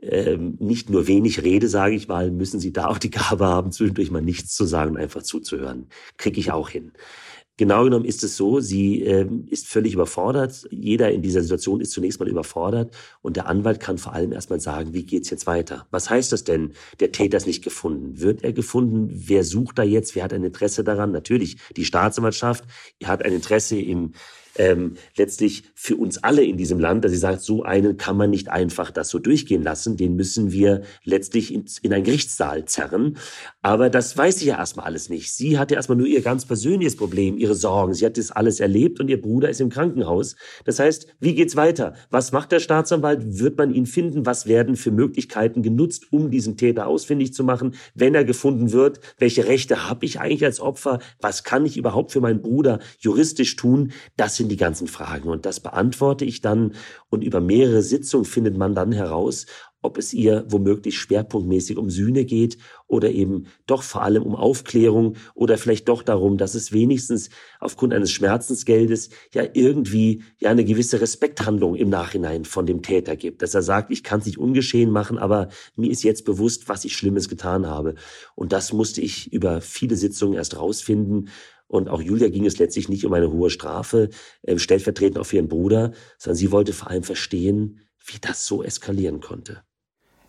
ähm, nicht nur wenig rede, sage ich mal, müssen Sie da auch die Gabe haben, zwischendurch mal nichts zu sagen und einfach zuzuhören. Kriege ich auch hin. Genau genommen ist es so, sie ähm, ist völlig überfordert. Jeder in dieser Situation ist zunächst mal überfordert und der Anwalt kann vor allem erstmal sagen, wie geht's jetzt weiter? Was heißt das denn? Der Täter ist nicht gefunden. Wird er gefunden? Wer sucht da jetzt? Wer hat ein Interesse daran? Natürlich die Staatsanwaltschaft. Hat ein Interesse im ähm, letztlich für uns alle in diesem Land, dass sie sagt, so einen kann man nicht einfach das so durchgehen lassen, den müssen wir letztlich in, in einen Gerichtssaal zerren. Aber das weiß sie ja erstmal alles nicht. Sie hat ja erstmal nur ihr ganz persönliches Problem, ihre Sorgen. Sie hat das alles erlebt und ihr Bruder ist im Krankenhaus. Das heißt, wie geht's weiter? Was macht der Staatsanwalt? Wird man ihn finden? Was werden für Möglichkeiten genutzt, um diesen Täter ausfindig zu machen? Wenn er gefunden wird, welche Rechte habe ich eigentlich als Opfer? Was kann ich überhaupt für meinen Bruder juristisch tun? Das sind die ganzen Fragen. Und das beantworte ich dann. Und über mehrere Sitzungen findet man dann heraus, ob es ihr womöglich schwerpunktmäßig um Sühne geht oder eben doch vor allem um Aufklärung oder vielleicht doch darum, dass es wenigstens aufgrund eines Schmerzensgeldes ja irgendwie ja eine gewisse Respekthandlung im Nachhinein von dem Täter gibt, dass er sagt, ich kann es nicht ungeschehen machen, aber mir ist jetzt bewusst, was ich Schlimmes getan habe. Und das musste ich über viele Sitzungen erst rausfinden und auch Julia ging es letztlich nicht um eine hohe Strafe, äh, stellvertretend auf ihren Bruder, sondern sie wollte vor allem verstehen, wie das so eskalieren konnte.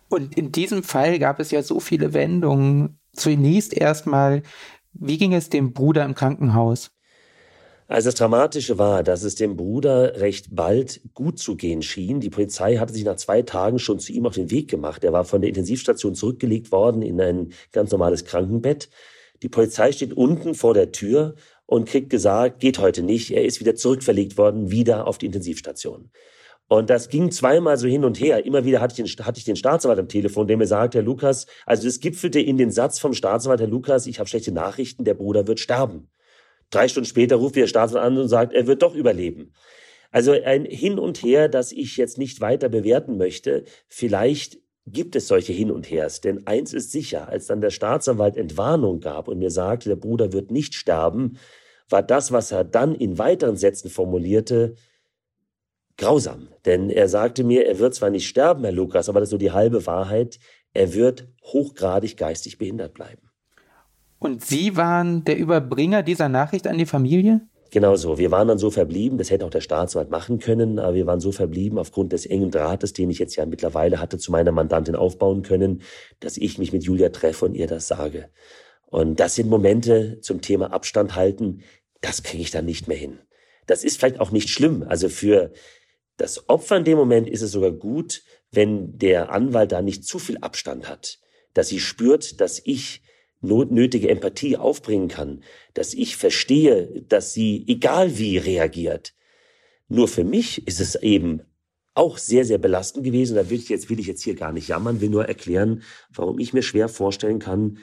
Und in diesem Fall gab es ja so viele Wendungen. Zunächst erstmal, wie ging es dem Bruder im Krankenhaus? Also das Dramatische war, dass es dem Bruder recht bald gut zu gehen schien. Die Polizei hatte sich nach zwei Tagen schon zu ihm auf den Weg gemacht. Er war von der Intensivstation zurückgelegt worden in ein ganz normales Krankenbett. Die Polizei steht unten vor der Tür und kriegt gesagt, geht heute nicht. Er ist wieder zurückverlegt worden, wieder auf die Intensivstation. Und das ging zweimal so hin und her. Immer wieder hatte ich den, hatte ich den Staatsanwalt am Telefon, der mir sagt, Herr Lukas, also das gipfelte in den Satz vom Staatsanwalt, Herr Lukas, ich habe schlechte Nachrichten, der Bruder wird sterben. Drei Stunden später ruft der Staatsanwalt an und sagt, er wird doch überleben. Also ein Hin und Her, das ich jetzt nicht weiter bewerten möchte. Vielleicht gibt es solche Hin und Hers. Denn eins ist sicher, als dann der Staatsanwalt Entwarnung gab und mir sagte, der Bruder wird nicht sterben, war das, was er dann in weiteren Sätzen formulierte, grausam. Denn er sagte mir, er wird zwar nicht sterben, Herr Lukas, aber das ist so die halbe Wahrheit, er wird hochgradig geistig behindert bleiben. Und Sie waren der Überbringer dieser Nachricht an die Familie? Genau so. Wir waren dann so verblieben, das hätte auch der Staatsanwalt machen können, aber wir waren so verblieben aufgrund des engen Drahtes, den ich jetzt ja mittlerweile hatte zu meiner Mandantin aufbauen können, dass ich mich mit Julia treffe und ihr das sage. Und das sind Momente zum Thema Abstand halten, das kriege ich dann nicht mehr hin. Das ist vielleicht auch nicht schlimm. Also für das Opfer in dem Moment ist es sogar gut, wenn der Anwalt da nicht zu viel Abstand hat, dass sie spürt, dass ich nötige Empathie aufbringen kann, dass ich verstehe, dass sie egal wie reagiert. Nur für mich ist es eben auch sehr, sehr belastend gewesen. Da will ich jetzt, will ich jetzt hier gar nicht jammern, will nur erklären, warum ich mir schwer vorstellen kann,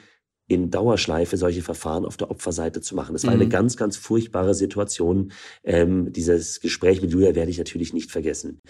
in Dauerschleife solche Verfahren auf der Opferseite zu machen. Das war mhm. eine ganz, ganz furchtbare Situation. Ähm, dieses Gespräch mit Julia werde ich natürlich nicht vergessen.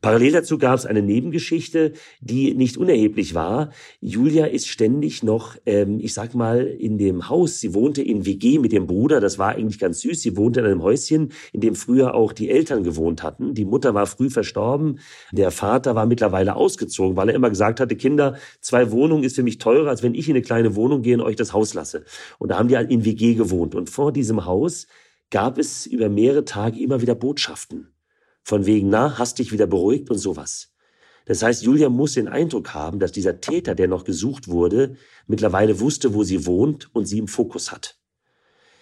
Parallel dazu gab es eine Nebengeschichte, die nicht unerheblich war. Julia ist ständig noch, ähm, ich sag mal, in dem Haus. Sie wohnte in WG mit dem Bruder. Das war eigentlich ganz süß. Sie wohnte in einem Häuschen, in dem früher auch die Eltern gewohnt hatten. Die Mutter war früh verstorben. Der Vater war mittlerweile ausgezogen, weil er immer gesagt hatte, Kinder, zwei Wohnungen ist für mich teurer, als wenn ich in eine kleine Wohnung gehe und euch das Haus lasse. Und da haben die in WG gewohnt. Und vor diesem Haus gab es über mehrere Tage immer wieder Botschaften. Von wegen, na, hast dich wieder beruhigt und sowas. Das heißt, Julia muss den Eindruck haben, dass dieser Täter, der noch gesucht wurde, mittlerweile wusste, wo sie wohnt und sie im Fokus hat.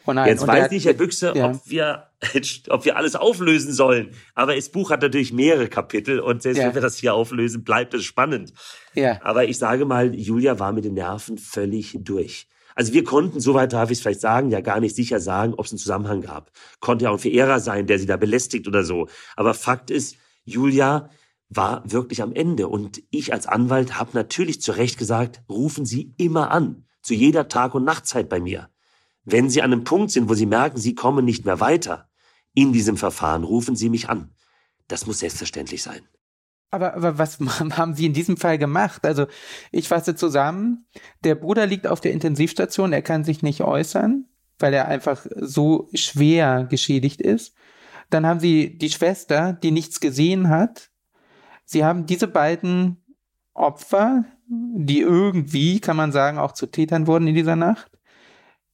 Oh nein. Jetzt weiß nicht, Herr Büchse, ja. ob wir, ob wir alles auflösen sollen. Aber das Buch hat natürlich mehrere Kapitel und selbst ja. wenn wir das hier auflösen, bleibt es spannend. Ja. Aber ich sage mal, Julia war mit den Nerven völlig durch. Also wir konnten, soweit darf ich es vielleicht sagen, ja gar nicht sicher sagen, ob es einen Zusammenhang gab. Konnte ja auch ein Verehrer sein, der sie da belästigt oder so. Aber Fakt ist, Julia war wirklich am Ende. Und ich als Anwalt habe natürlich zu Recht gesagt, rufen Sie immer an, zu jeder Tag- und Nachtzeit bei mir. Wenn Sie an einem Punkt sind, wo Sie merken, Sie kommen nicht mehr weiter in diesem Verfahren, rufen Sie mich an. Das muss selbstverständlich sein. Aber, aber was haben Sie in diesem Fall gemacht? Also ich fasse zusammen, der Bruder liegt auf der Intensivstation, er kann sich nicht äußern, weil er einfach so schwer geschädigt ist. Dann haben Sie die Schwester, die nichts gesehen hat. Sie haben diese beiden Opfer, die irgendwie, kann man sagen, auch zu Tätern wurden in dieser Nacht.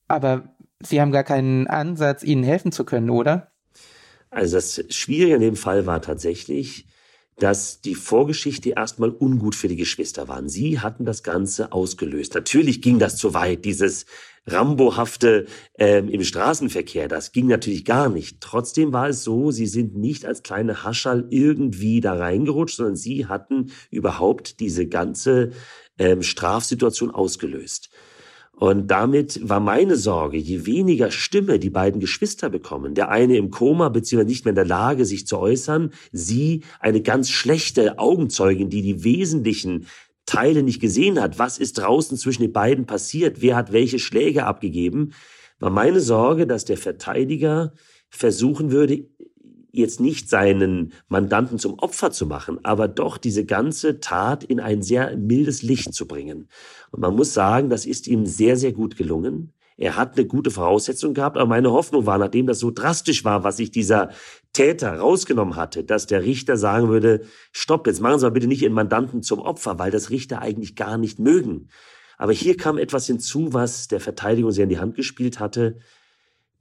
Aber Sie haben gar keinen Ansatz, ihnen helfen zu können, oder? Also das Schwierige in dem Fall war tatsächlich, dass die Vorgeschichte erstmal ungut für die Geschwister waren. Sie hatten das Ganze ausgelöst. Natürlich ging das zu weit, dieses Rambohafte ähm, im Straßenverkehr, das ging natürlich gar nicht. Trotzdem war es so, sie sind nicht als kleine Haschall irgendwie da reingerutscht, sondern sie hatten überhaupt diese ganze ähm, Strafsituation ausgelöst. Und damit war meine Sorge, je weniger Stimme die beiden Geschwister bekommen, der eine im Koma beziehungsweise nicht mehr in der Lage, sich zu äußern, sie eine ganz schlechte Augenzeugin, die die wesentlichen Teile nicht gesehen hat, was ist draußen zwischen den beiden passiert, wer hat welche Schläge abgegeben, war meine Sorge, dass der Verteidiger versuchen würde, jetzt nicht seinen Mandanten zum Opfer zu machen, aber doch diese ganze Tat in ein sehr mildes Licht zu bringen. Und man muss sagen, das ist ihm sehr, sehr gut gelungen. Er hat eine gute Voraussetzung gehabt, aber meine Hoffnung war, nachdem das so drastisch war, was sich dieser Täter rausgenommen hatte, dass der Richter sagen würde, stopp, jetzt machen Sie mal bitte nicht Ihren Mandanten zum Opfer, weil das Richter eigentlich gar nicht mögen. Aber hier kam etwas hinzu, was der Verteidigung sehr in die Hand gespielt hatte.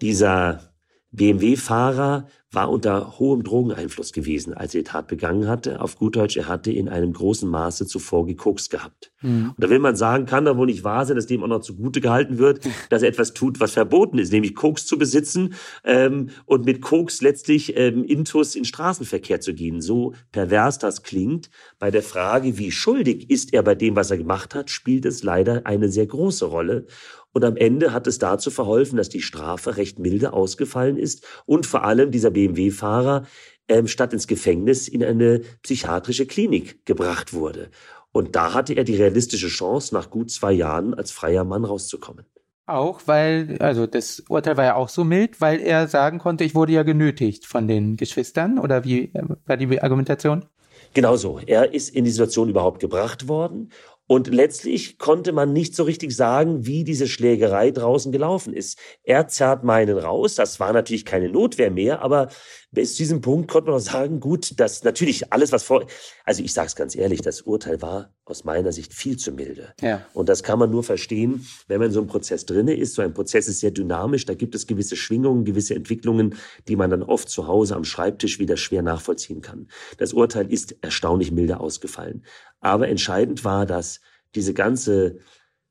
Dieser BMW-Fahrer war unter hohem Drogeneinfluss gewesen, als er die Tat begangen hatte. Auf gut Deutsch, er hatte in einem großen Maße zuvor gekokst gehabt. Mhm. Und da will man sagen, kann da wohl nicht wahr sein, dass dem auch noch zugute gehalten wird, dass er etwas tut, was verboten ist, nämlich Koks zu besitzen ähm, und mit Koks letztlich ähm, Intus in Straßenverkehr zu gehen. So pervers das klingt, bei der Frage, wie schuldig ist er bei dem, was er gemacht hat, spielt es leider eine sehr große Rolle. Und am Ende hat es dazu verholfen, dass die Strafe recht milde ausgefallen ist und vor allem dieser BMW-Fahrer ähm, statt ins Gefängnis in eine psychiatrische Klinik gebracht wurde. Und da hatte er die realistische Chance, nach gut zwei Jahren als freier Mann rauszukommen. Auch weil, also das Urteil war ja auch so mild, weil er sagen konnte, ich wurde ja genötigt von den Geschwistern oder wie äh, war die Argumentation? Genau so. Er ist in die Situation überhaupt gebracht worden und letztlich konnte man nicht so richtig sagen, wie diese Schlägerei draußen gelaufen ist. Er zerrt meinen raus. Das war natürlich keine Notwehr mehr, aber bis zu diesem Punkt konnte man auch sagen, gut, dass natürlich alles, was vor, also ich sage es ganz ehrlich, das Urteil war aus meiner Sicht viel zu milde. Ja. Und das kann man nur verstehen, wenn man in so einem Prozess drinne ist. So ein Prozess ist sehr dynamisch, da gibt es gewisse Schwingungen, gewisse Entwicklungen, die man dann oft zu Hause am Schreibtisch wieder schwer nachvollziehen kann. Das Urteil ist erstaunlich milde ausgefallen. Aber entscheidend war, dass diese ganze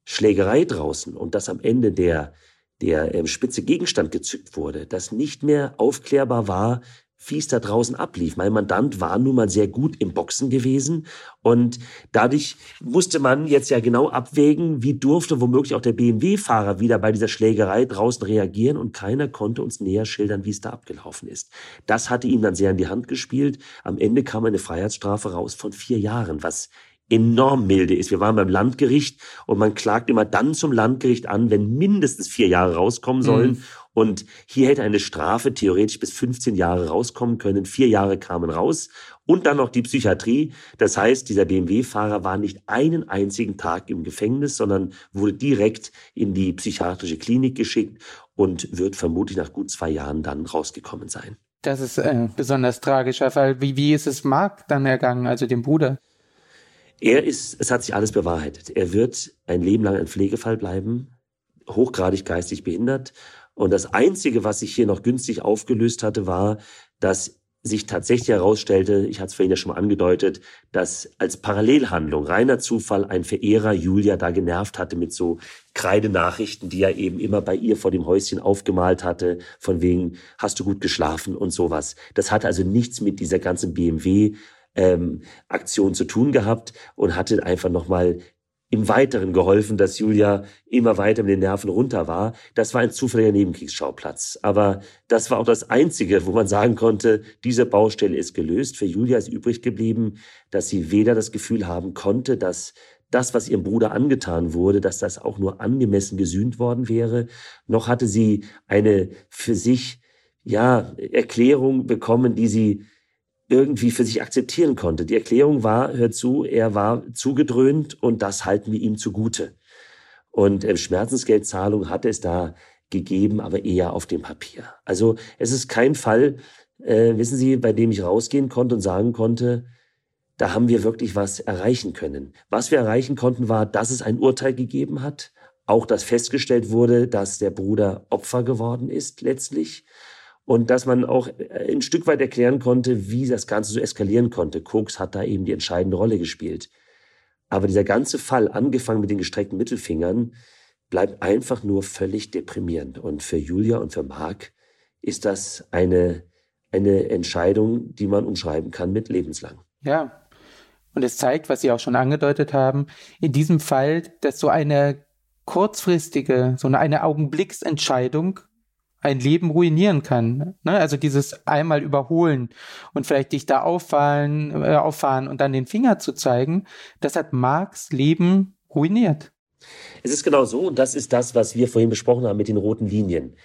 Schlägerei draußen und dass am Ende der der ähm, spitze Gegenstand gezückt wurde, dass nicht mehr aufklärbar war, wie es da draußen ablief. Mein Mandant war nun mal sehr gut im Boxen gewesen und dadurch musste man jetzt ja genau abwägen, wie durfte womöglich auch der BMW-Fahrer wieder bei dieser Schlägerei draußen reagieren und keiner konnte uns näher schildern, wie es da abgelaufen ist. Das hatte ihm dann sehr in die Hand gespielt. Am Ende kam eine Freiheitsstrafe raus von vier Jahren, was enorm milde ist. Wir waren beim Landgericht und man klagt immer dann zum Landgericht an, wenn mindestens vier Jahre rauskommen sollen. Mhm. Und hier hätte eine Strafe theoretisch bis 15 Jahre rauskommen können. Vier Jahre kamen raus und dann noch die Psychiatrie. Das heißt, dieser BMW-Fahrer war nicht einen einzigen Tag im Gefängnis, sondern wurde direkt in die psychiatrische Klinik geschickt und wird vermutlich nach gut zwei Jahren dann rausgekommen sein. Das ist ein besonders tragischer Fall. Wie, wie ist es Mark dann ergangen, also dem Bruder? Er ist, es hat sich alles bewahrheitet. Er wird ein Leben lang ein Pflegefall bleiben, hochgradig geistig behindert. Und das Einzige, was sich hier noch günstig aufgelöst hatte, war, dass sich tatsächlich herausstellte, ich hatte es vorhin ja schon mal angedeutet, dass als Parallelhandlung, reiner Zufall, ein Verehrer Julia da genervt hatte mit so Kreidenachrichten, die er eben immer bei ihr vor dem Häuschen aufgemalt hatte, von wegen, hast du gut geschlafen und sowas. Das hatte also nichts mit dieser ganzen BMW ähm, Aktion zu tun gehabt und hatte einfach nochmal im Weiteren geholfen, dass Julia immer weiter mit den Nerven runter war. Das war ein zufälliger Nebenkriegsschauplatz. Aber das war auch das Einzige, wo man sagen konnte, diese Baustelle ist gelöst. Für Julia ist übrig geblieben, dass sie weder das Gefühl haben konnte, dass das, was ihrem Bruder angetan wurde, dass das auch nur angemessen gesühnt worden wäre, noch hatte sie eine für sich, ja, Erklärung bekommen, die sie irgendwie für sich akzeptieren konnte. Die Erklärung war, hör zu, er war zugedröhnt und das halten wir ihm zugute. Und äh, Schmerzensgeldzahlung hatte es da gegeben, aber eher auf dem Papier. Also es ist kein Fall, äh, wissen Sie, bei dem ich rausgehen konnte und sagen konnte, da haben wir wirklich was erreichen können. Was wir erreichen konnten, war, dass es ein Urteil gegeben hat, auch dass festgestellt wurde, dass der Bruder Opfer geworden ist letztlich und dass man auch äh, ein Stück weit erklären konnte, wie das Ganze so eskalieren konnte. Koks hat da eben die entscheidende Rolle gespielt. Aber dieser ganze Fall, angefangen mit den gestreckten Mittelfingern, bleibt einfach nur völlig deprimierend. Und für Julia und für Marc ist das eine, eine Entscheidung, die man umschreiben kann mit lebenslang. Ja. Und es zeigt, was Sie auch schon angedeutet haben, in diesem Fall, dass so eine kurzfristige, so eine Augenblicksentscheidung ein Leben ruinieren kann. Ne? Also dieses einmal überholen und vielleicht dich da auffallen, äh, auffahren und dann den Finger zu zeigen, das hat Marx Leben ruiniert. Es ist genau so und das ist das, was wir vorhin besprochen haben mit den roten Linien.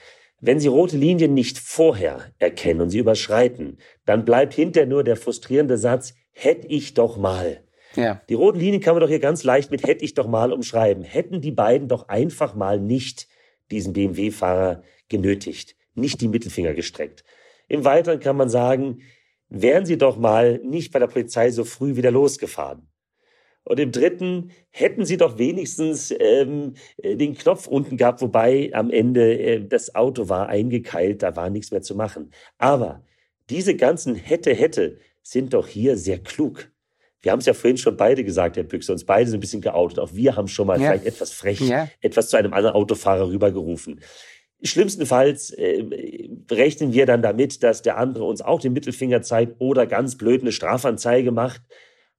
Wenn Sie rote Linien nicht vorher erkennen und sie überschreiten, dann bleibt hinter nur der frustrierende Satz, hätte ich doch mal. Ja. Die roten Linien kann man doch hier ganz leicht mit hätte ich doch mal umschreiben. Hätten die beiden doch einfach mal nicht diesen BMW-Fahrer genötigt, nicht die Mittelfinger gestreckt. Im Weiteren kann man sagen, wären Sie doch mal nicht bei der Polizei so früh wieder losgefahren. Und im dritten hätten Sie doch wenigstens ähm, den Knopf unten gehabt, wobei am Ende äh, das Auto war eingekeilt, da war nichts mehr zu machen. Aber diese ganzen hätte, hätte sind doch hier sehr klug. Wir haben es ja vorhin schon beide gesagt, Herr Büchse, uns beide so ein bisschen geoutet. Auch wir haben schon mal ja. vielleicht etwas frech, ja. etwas zu einem anderen Autofahrer rübergerufen. Schlimmstenfalls äh, rechnen wir dann damit, dass der andere uns auch den Mittelfinger zeigt oder ganz blöd eine Strafanzeige macht.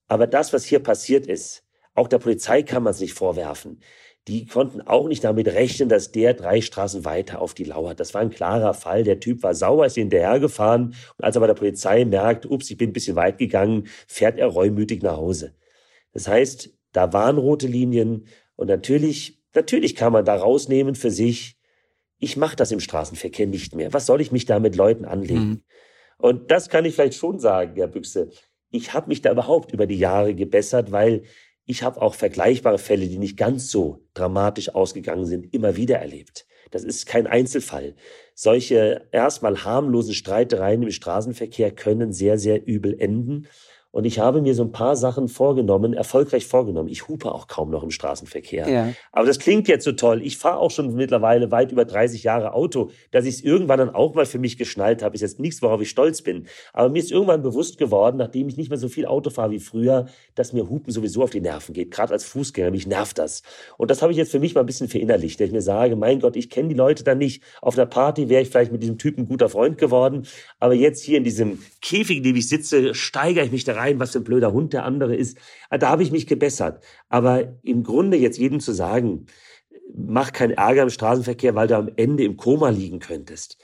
Aber das, was hier passiert ist, auch der Polizei kann man es nicht vorwerfen. Die konnten auch nicht damit rechnen, dass der drei Straßen weiter auf die lauert. Das war ein klarer Fall. Der Typ war sauer, ist hinterhergefahren und als er bei der Polizei merkt, ups, ich bin ein bisschen weit gegangen, fährt er reumütig nach Hause. Das heißt, da waren rote Linien und natürlich, natürlich kann man da rausnehmen für sich, ich mache das im Straßenverkehr nicht mehr. Was soll ich mich da mit Leuten anlegen? Mhm. Und das kann ich vielleicht schon sagen, Herr Büchse. Ich habe mich da überhaupt über die Jahre gebessert, weil ich habe auch vergleichbare Fälle, die nicht ganz so dramatisch ausgegangen sind, immer wieder erlebt. Das ist kein Einzelfall. Solche erstmal harmlosen Streitereien im Straßenverkehr können sehr, sehr übel enden. Und ich habe mir so ein paar Sachen vorgenommen, erfolgreich vorgenommen. Ich hupe auch kaum noch im Straßenverkehr. Ja. Aber das klingt jetzt so toll. Ich fahre auch schon mittlerweile weit über 30 Jahre Auto. Dass ich es irgendwann dann auch mal für mich geschnallt habe, ist jetzt nichts, worauf ich stolz bin. Aber mir ist irgendwann bewusst geworden, nachdem ich nicht mehr so viel Auto fahre wie früher, dass mir Hupen sowieso auf die Nerven geht. Gerade als Fußgänger, mich nervt das. Und das habe ich jetzt für mich mal ein bisschen verinnerlicht, dass ich mir sage, mein Gott, ich kenne die Leute dann nicht. Auf einer Party wäre ich vielleicht mit diesem Typen guter Freund geworden. Aber jetzt hier in diesem Käfig, in dem ich sitze, steigere ich mich da rein, was für ein blöder Hund der andere ist. Ah, da habe ich mich gebessert. Aber im Grunde jetzt jedem zu sagen, mach keinen Ärger im Straßenverkehr, weil du am Ende im Koma liegen könntest.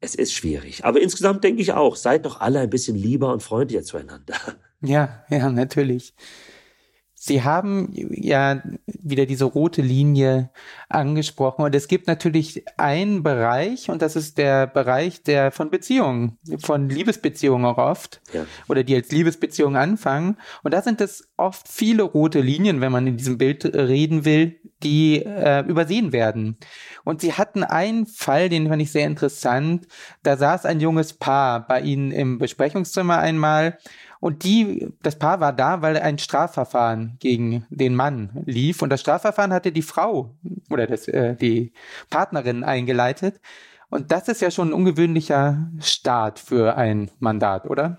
Es ist schwierig. Aber insgesamt denke ich auch, seid doch alle ein bisschen lieber und freundlicher zueinander. Ja, ja, natürlich. Sie haben ja wieder diese rote Linie angesprochen und es gibt natürlich einen Bereich und das ist der Bereich der von Beziehungen, von Liebesbeziehungen auch oft ja. oder die als Liebesbeziehungen anfangen und da sind es oft viele rote Linien, wenn man in diesem Bild reden will, die äh, übersehen werden. Und sie hatten einen Fall, den fand ich sehr interessant. Da saß ein junges Paar bei ihnen im Besprechungszimmer einmal und die, das Paar war da, weil ein Strafverfahren gegen den Mann lief. Und das Strafverfahren hatte die Frau oder das, äh, die Partnerin eingeleitet. Und das ist ja schon ein ungewöhnlicher Start für ein Mandat, oder?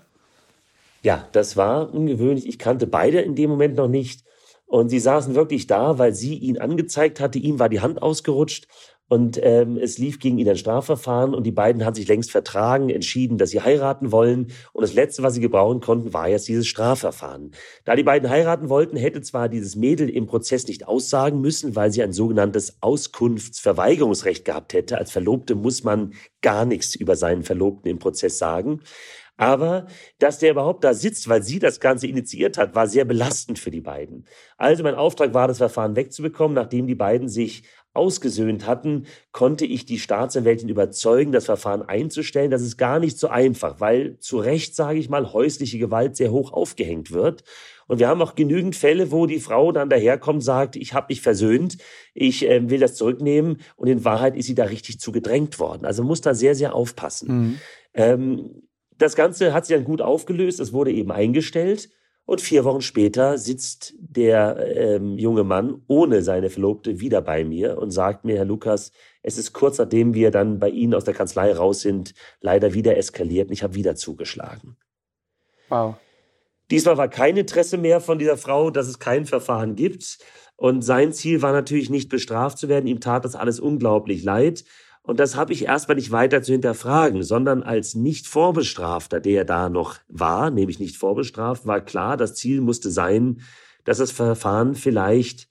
Ja, das war ungewöhnlich. Ich kannte beide in dem Moment noch nicht. Und sie saßen wirklich da, weil sie ihn angezeigt hatte. Ihm war die Hand ausgerutscht und ähm, es lief gegen ihn ein Strafverfahren und die beiden hatten sich längst vertragen, entschieden, dass sie heiraten wollen. Und das Letzte, was sie gebrauchen konnten, war jetzt dieses Strafverfahren. Da die beiden heiraten wollten, hätte zwar dieses Mädel im Prozess nicht aussagen müssen, weil sie ein sogenanntes Auskunftsverweigerungsrecht gehabt hätte. Als Verlobte muss man gar nichts über seinen Verlobten im Prozess sagen. Aber dass der überhaupt da sitzt, weil sie das Ganze initiiert hat, war sehr belastend für die beiden. Also mein Auftrag war, das Verfahren wegzubekommen, nachdem die beiden sich ausgesöhnt hatten, konnte ich die Staatsanwältin überzeugen, das Verfahren einzustellen. Das ist gar nicht so einfach, weil zu Recht, sage ich mal, häusliche Gewalt sehr hoch aufgehängt wird. Und wir haben auch genügend Fälle, wo die Frau dann daherkommt, sagt, ich habe mich versöhnt, ich äh, will das zurücknehmen. Und in Wahrheit ist sie da richtig zu gedrängt worden. Also muss da sehr, sehr aufpassen. Mhm. Ähm, das Ganze hat sich dann gut aufgelöst, es wurde eben eingestellt. Und vier Wochen später sitzt der ähm, junge Mann ohne seine Verlobte wieder bei mir und sagt mir, Herr Lukas, es ist kurz nachdem wir dann bei Ihnen aus der Kanzlei raus sind, leider wieder eskaliert und ich habe wieder zugeschlagen. Wow. Diesmal war kein Interesse mehr von dieser Frau, dass es kein Verfahren gibt. Und sein Ziel war natürlich nicht bestraft zu werden. Ihm tat das alles unglaublich leid. Und das habe ich erstmal nicht weiter zu hinterfragen, sondern als nicht Vorbestrafter, der da noch war, nämlich nicht vorbestraft, war klar, das Ziel musste sein, dass das Verfahren vielleicht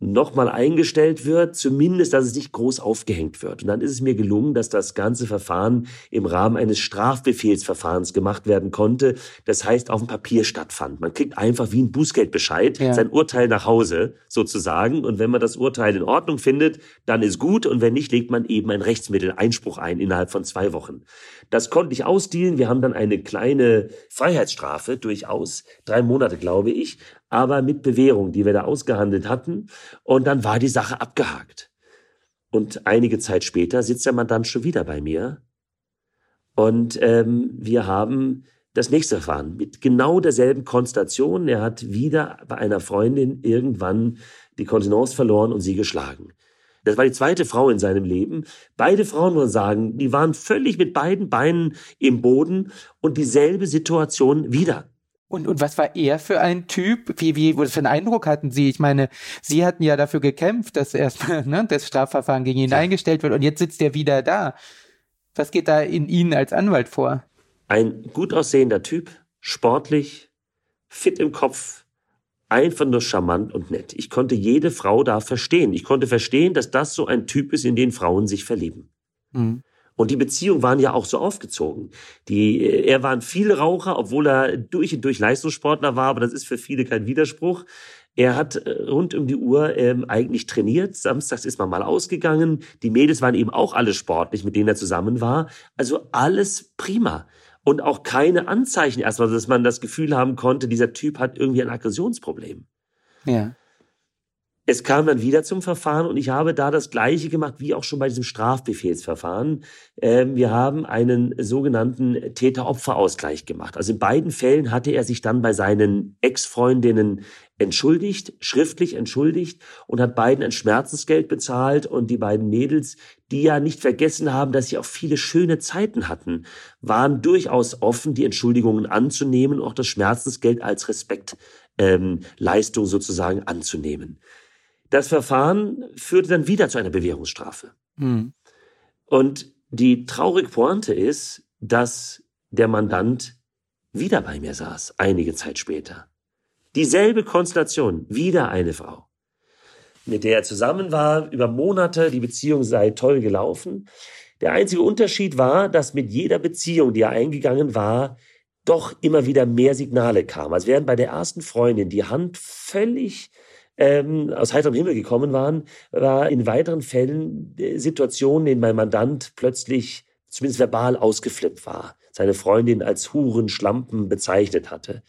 nochmal eingestellt wird, zumindest, dass es nicht groß aufgehängt wird. Und dann ist es mir gelungen, dass das ganze Verfahren im Rahmen eines Strafbefehlsverfahrens gemacht werden konnte. Das heißt, auf dem Papier stattfand. Man kriegt einfach wie ein Bußgeldbescheid ja. sein Urteil nach Hause, sozusagen. Und wenn man das Urteil in Ordnung findet, dann ist gut. Und wenn nicht, legt man eben ein Rechtsmittel, Einspruch ein innerhalb von zwei Wochen. Das konnte ich ausdealen. Wir haben dann eine kleine Freiheitsstrafe, durchaus drei Monate, glaube ich, aber mit Bewährung, die wir da ausgehandelt hatten. Und dann war die Sache abgehakt. Und einige Zeit später sitzt der Mandant schon wieder bei mir. Und ähm, wir haben das nächste Verfahren mit genau derselben Konstellation. Er hat wieder bei einer Freundin irgendwann die Kontenance verloren und sie geschlagen. Das war die zweite Frau in seinem Leben. Beide Frauen, muss man sagen, die waren völlig mit beiden Beinen im Boden und dieselbe Situation wieder. Und, und was war er für ein Typ? Wie, wie, was für einen Eindruck hatten Sie? Ich meine, Sie hatten ja dafür gekämpft, dass erstmal ne, das Strafverfahren gegen ihn ja. eingestellt wird und jetzt sitzt er wieder da. Was geht da in Ihnen als Anwalt vor? Ein gut aussehender Typ, sportlich, fit im Kopf, einfach nur charmant und nett. Ich konnte jede Frau da verstehen. Ich konnte verstehen, dass das so ein Typ ist, in den Frauen sich verlieben. Mhm. Und die Beziehungen waren ja auch so aufgezogen. Die, er war ein Vielraucher, obwohl er durch und durch Leistungssportler war, aber das ist für viele kein Widerspruch. Er hat äh, rund um die Uhr ähm, eigentlich trainiert. Samstags ist man mal ausgegangen. Die Mädels waren eben auch alle sportlich, mit denen er zusammen war. Also alles prima. Und auch keine Anzeichen erstmal, dass man das Gefühl haben konnte, dieser Typ hat irgendwie ein Aggressionsproblem. Ja. Es kam dann wieder zum Verfahren und ich habe da das Gleiche gemacht wie auch schon bei diesem Strafbefehlsverfahren. Ähm, wir haben einen sogenannten Täter-Opfer-Ausgleich gemacht. Also in beiden Fällen hatte er sich dann bei seinen Ex-Freundinnen entschuldigt, schriftlich entschuldigt und hat beiden ein Schmerzensgeld bezahlt und die beiden Mädels, die ja nicht vergessen haben, dass sie auch viele schöne Zeiten hatten, waren durchaus offen, die Entschuldigungen anzunehmen und auch das Schmerzensgeld als Respektleistung ähm, sozusagen anzunehmen. Das Verfahren führte dann wieder zu einer Bewährungsstrafe. Mhm. Und die traurige Pointe ist, dass der Mandant wieder bei mir saß, einige Zeit später. Dieselbe Konstellation, wieder eine Frau, mit der er zusammen war, über Monate, die Beziehung sei toll gelaufen. Der einzige Unterschied war, dass mit jeder Beziehung, die er eingegangen war, doch immer wieder mehr Signale kamen. Als wären bei der ersten Freundin die Hand völlig ähm, aus heiterem Himmel gekommen waren, war in weiteren Fällen Situationen, in denen mein Mandant plötzlich zumindest verbal ausgeflippt war, seine Freundin als Huren, Schlampen bezeichnet hatte.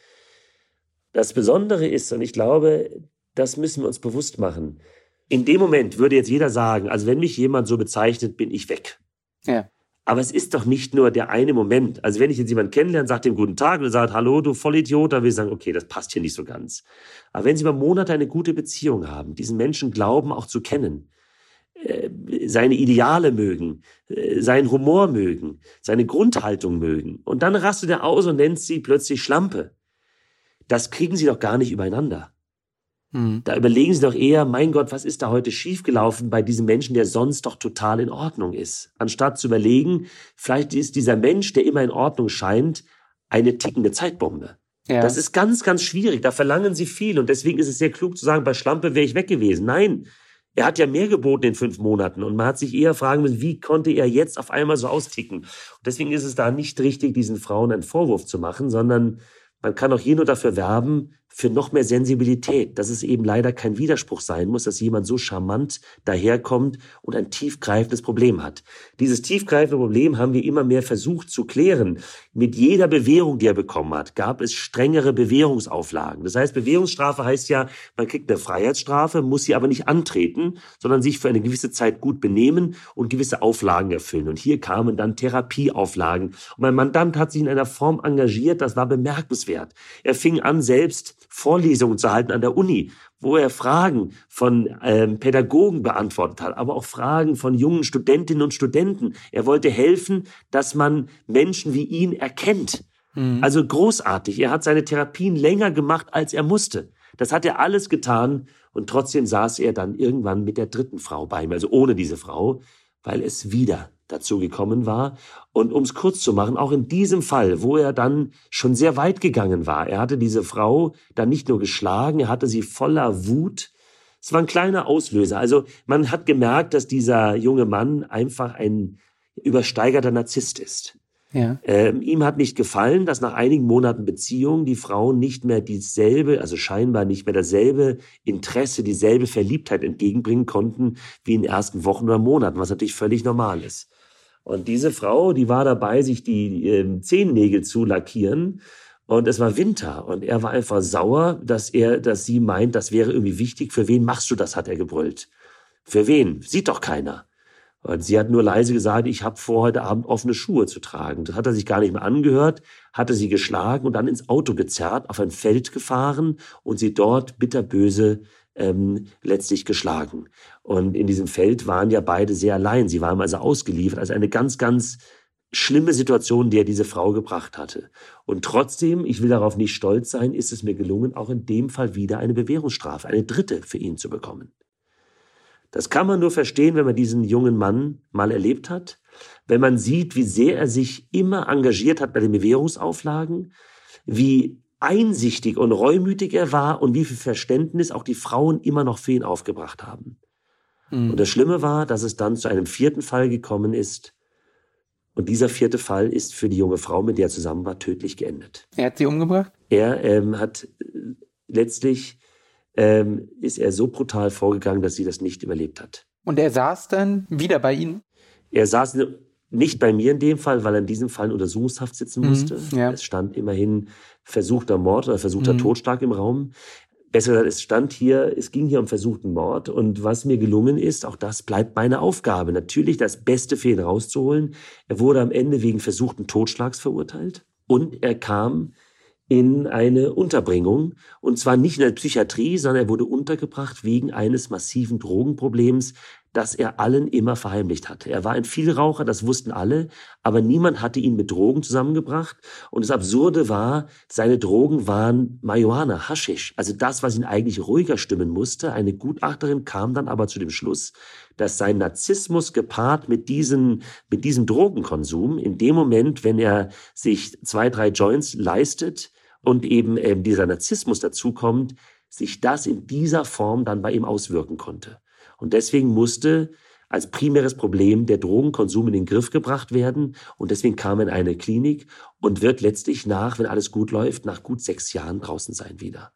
Das Besondere ist, und ich glaube, das müssen wir uns bewusst machen, in dem Moment würde jetzt jeder sagen, also wenn mich jemand so bezeichnet, bin ich weg. Ja. Aber es ist doch nicht nur der eine Moment. Also wenn ich jetzt jemanden kennenlerne, sagt ihm guten Tag und sagt, hallo, du Vollidiot, dann will ich sagen, okay, das passt hier nicht so ganz. Aber wenn Sie über Monate eine gute Beziehung haben, diesen Menschen glauben auch zu kennen, äh, seine Ideale mögen, äh, seinen Humor mögen, seine Grundhaltung mögen. Und dann rastet er aus und nennt sie plötzlich Schlampe. Das kriegen sie doch gar nicht übereinander. Hm. Da überlegen sie doch eher, mein Gott, was ist da heute schiefgelaufen bei diesem Menschen, der sonst doch total in Ordnung ist. Anstatt zu überlegen, vielleicht ist dieser Mensch, der immer in Ordnung scheint, eine tickende Zeitbombe. Ja. Das ist ganz, ganz schwierig. Da verlangen sie viel. Und deswegen ist es sehr klug zu sagen, bei Schlampe wäre ich weg gewesen. Nein, er hat ja mehr geboten in fünf Monaten und man hat sich eher fragen müssen, wie konnte er jetzt auf einmal so austicken? Und deswegen ist es da nicht richtig, diesen Frauen einen Vorwurf zu machen, sondern man kann auch hier nur dafür werben, für noch mehr Sensibilität, dass es eben leider kein Widerspruch sein muss, dass jemand so charmant daherkommt und ein tiefgreifendes Problem hat. Dieses tiefgreifende Problem haben wir immer mehr versucht zu klären. Mit jeder Bewährung, die er bekommen hat, gab es strengere Bewährungsauflagen. Das heißt, Bewährungsstrafe heißt ja, man kriegt eine Freiheitsstrafe, muss sie aber nicht antreten, sondern sich für eine gewisse Zeit gut benehmen und gewisse Auflagen erfüllen. Und hier kamen dann Therapieauflagen. Und mein Mandant hat sich in einer Form engagiert, das war bemerkenswert. Er fing an, selbst Vorlesungen zu halten an der Uni, wo er Fragen von ähm, Pädagogen beantwortet hat, aber auch Fragen von jungen Studentinnen und Studenten. Er wollte helfen, dass man Menschen wie ihn erkennt. Mhm. Also großartig. Er hat seine Therapien länger gemacht, als er musste. Das hat er alles getan und trotzdem saß er dann irgendwann mit der dritten Frau bei ihm, also ohne diese Frau, weil es wieder dazu gekommen war. Und um es kurz zu machen, auch in diesem Fall, wo er dann schon sehr weit gegangen war, er hatte diese Frau dann nicht nur geschlagen, er hatte sie voller Wut. Es war ein kleiner Auslöser. Also man hat gemerkt, dass dieser junge Mann einfach ein übersteigerter Narzisst ist. Ja. Ähm, ihm hat nicht gefallen, dass nach einigen Monaten Beziehung die Frauen nicht mehr dieselbe, also scheinbar nicht mehr dasselbe Interesse, dieselbe Verliebtheit entgegenbringen konnten wie in den ersten Wochen oder Monaten, was natürlich völlig normal ist. Und diese Frau, die war dabei, sich die äh, Zehennägel zu lackieren. Und es war Winter und er war einfach sauer, dass er, dass sie meint, das wäre irgendwie wichtig. Für wen machst du das? hat er gebrüllt. Für wen? Sieht doch keiner. Und sie hat nur leise gesagt, ich habe vor, heute Abend offene Schuhe zu tragen. Das hat er sich gar nicht mehr angehört, hatte sie geschlagen und dann ins Auto gezerrt, auf ein Feld gefahren und sie dort bitterböse ähm, letztlich geschlagen. Und in diesem Feld waren ja beide sehr allein. Sie waren also ausgeliefert. Also eine ganz, ganz schlimme Situation, die er diese Frau gebracht hatte. Und trotzdem, ich will darauf nicht stolz sein, ist es mir gelungen, auch in dem Fall wieder eine Bewährungsstrafe, eine dritte für ihn zu bekommen. Das kann man nur verstehen, wenn man diesen jungen Mann mal erlebt hat, wenn man sieht, wie sehr er sich immer engagiert hat bei den Bewährungsauflagen, wie einsichtig und reumütig er war und wie viel Verständnis auch die Frauen immer noch für ihn aufgebracht haben. Mhm. Und das Schlimme war, dass es dann zu einem vierten Fall gekommen ist. Und dieser vierte Fall ist für die junge Frau, mit der er zusammen war, tödlich geendet. Er hat sie umgebracht? Er ähm, hat äh, letztlich ähm, ist er so brutal vorgegangen, dass sie das nicht überlebt hat. Und er saß dann wieder bei Ihnen? Er saß nicht bei mir in dem Fall, weil er in diesem Fall in Untersuchungshaft sitzen mhm, musste. Mhm, ja. Es stand immerhin versuchter Mord oder versuchter mhm. Totschlag im Raum. Besser gesagt, es stand hier, es ging hier um versuchten Mord. Und was mir gelungen ist, auch das bleibt meine Aufgabe, natürlich das Beste für ihn rauszuholen. Er wurde am Ende wegen versuchten Totschlags verurteilt. Und er kam in eine Unterbringung. Und zwar nicht in der Psychiatrie, sondern er wurde untergebracht wegen eines massiven Drogenproblems, das er allen immer verheimlicht hatte. Er war ein Vielraucher, das wussten alle, aber niemand hatte ihn mit Drogen zusammengebracht. Und das Absurde war, seine Drogen waren Marihuana, Haschisch, also das, was ihn eigentlich ruhiger stimmen musste. Eine Gutachterin kam dann aber zu dem Schluss, dass sein Narzissmus gepaart mit diesem, mit diesem Drogenkonsum in dem Moment, wenn er sich zwei, drei Joints leistet und eben ähm, dieser Narzissmus dazukommt, sich das in dieser Form dann bei ihm auswirken konnte. Und deswegen musste als primäres Problem der Drogenkonsum in den Griff gebracht werden. Und deswegen kam er in eine Klinik und wird letztlich nach, wenn alles gut läuft, nach gut sechs Jahren draußen sein wieder.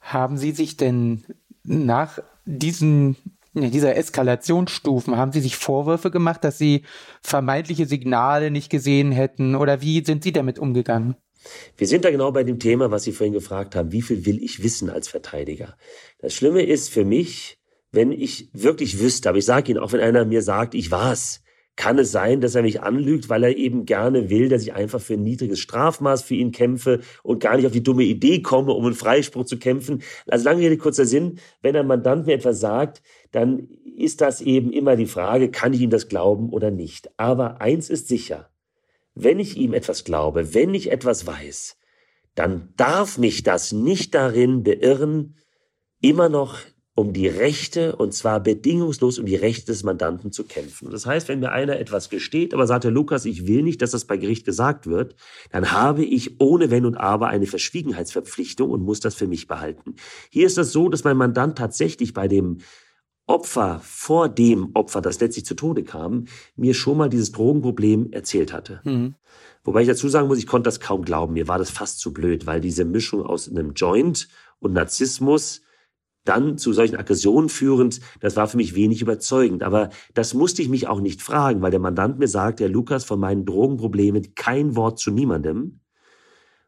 Haben Sie sich denn nach diesen dieser Eskalationsstufen, haben Sie sich Vorwürfe gemacht, dass Sie vermeintliche Signale nicht gesehen hätten? Oder wie sind Sie damit umgegangen? Wir sind da genau bei dem Thema, was Sie vorhin gefragt haben. Wie viel will ich wissen als Verteidiger? Das Schlimme ist für mich, wenn ich wirklich wüsste, aber ich sage Ihnen, auch wenn einer mir sagt, ich war's, kann es sein, dass er mich anlügt, weil er eben gerne will, dass ich einfach für ein niedriges Strafmaß für ihn kämpfe und gar nicht auf die dumme Idee komme, um einen Freispruch zu kämpfen. Also lange Rede, kurzer Sinn, wenn ein Mandant mir etwas sagt, dann ist das eben immer die Frage, kann ich ihm das glauben oder nicht. Aber eins ist sicher, wenn ich ihm etwas glaube, wenn ich etwas weiß, dann darf mich das nicht darin beirren, immer noch um die Rechte, und zwar bedingungslos um die Rechte des Mandanten zu kämpfen. Das heißt, wenn mir einer etwas gesteht, aber sagt, Herr Lukas, ich will nicht, dass das bei Gericht gesagt wird, dann habe ich ohne Wenn und Aber eine Verschwiegenheitsverpflichtung und muss das für mich behalten. Hier ist das so, dass mein Mandant tatsächlich bei dem Opfer vor dem Opfer, das letztlich zu Tode kam, mir schon mal dieses Drogenproblem erzählt hatte. Mhm. Wobei ich dazu sagen muss, ich konnte das kaum glauben. Mir war das fast zu blöd, weil diese Mischung aus einem Joint und Narzissmus dann zu solchen Aggressionen führend, das war für mich wenig überzeugend. Aber das musste ich mich auch nicht fragen, weil der Mandant mir sagt, der Lukas von meinen Drogenproblemen kein Wort zu niemandem.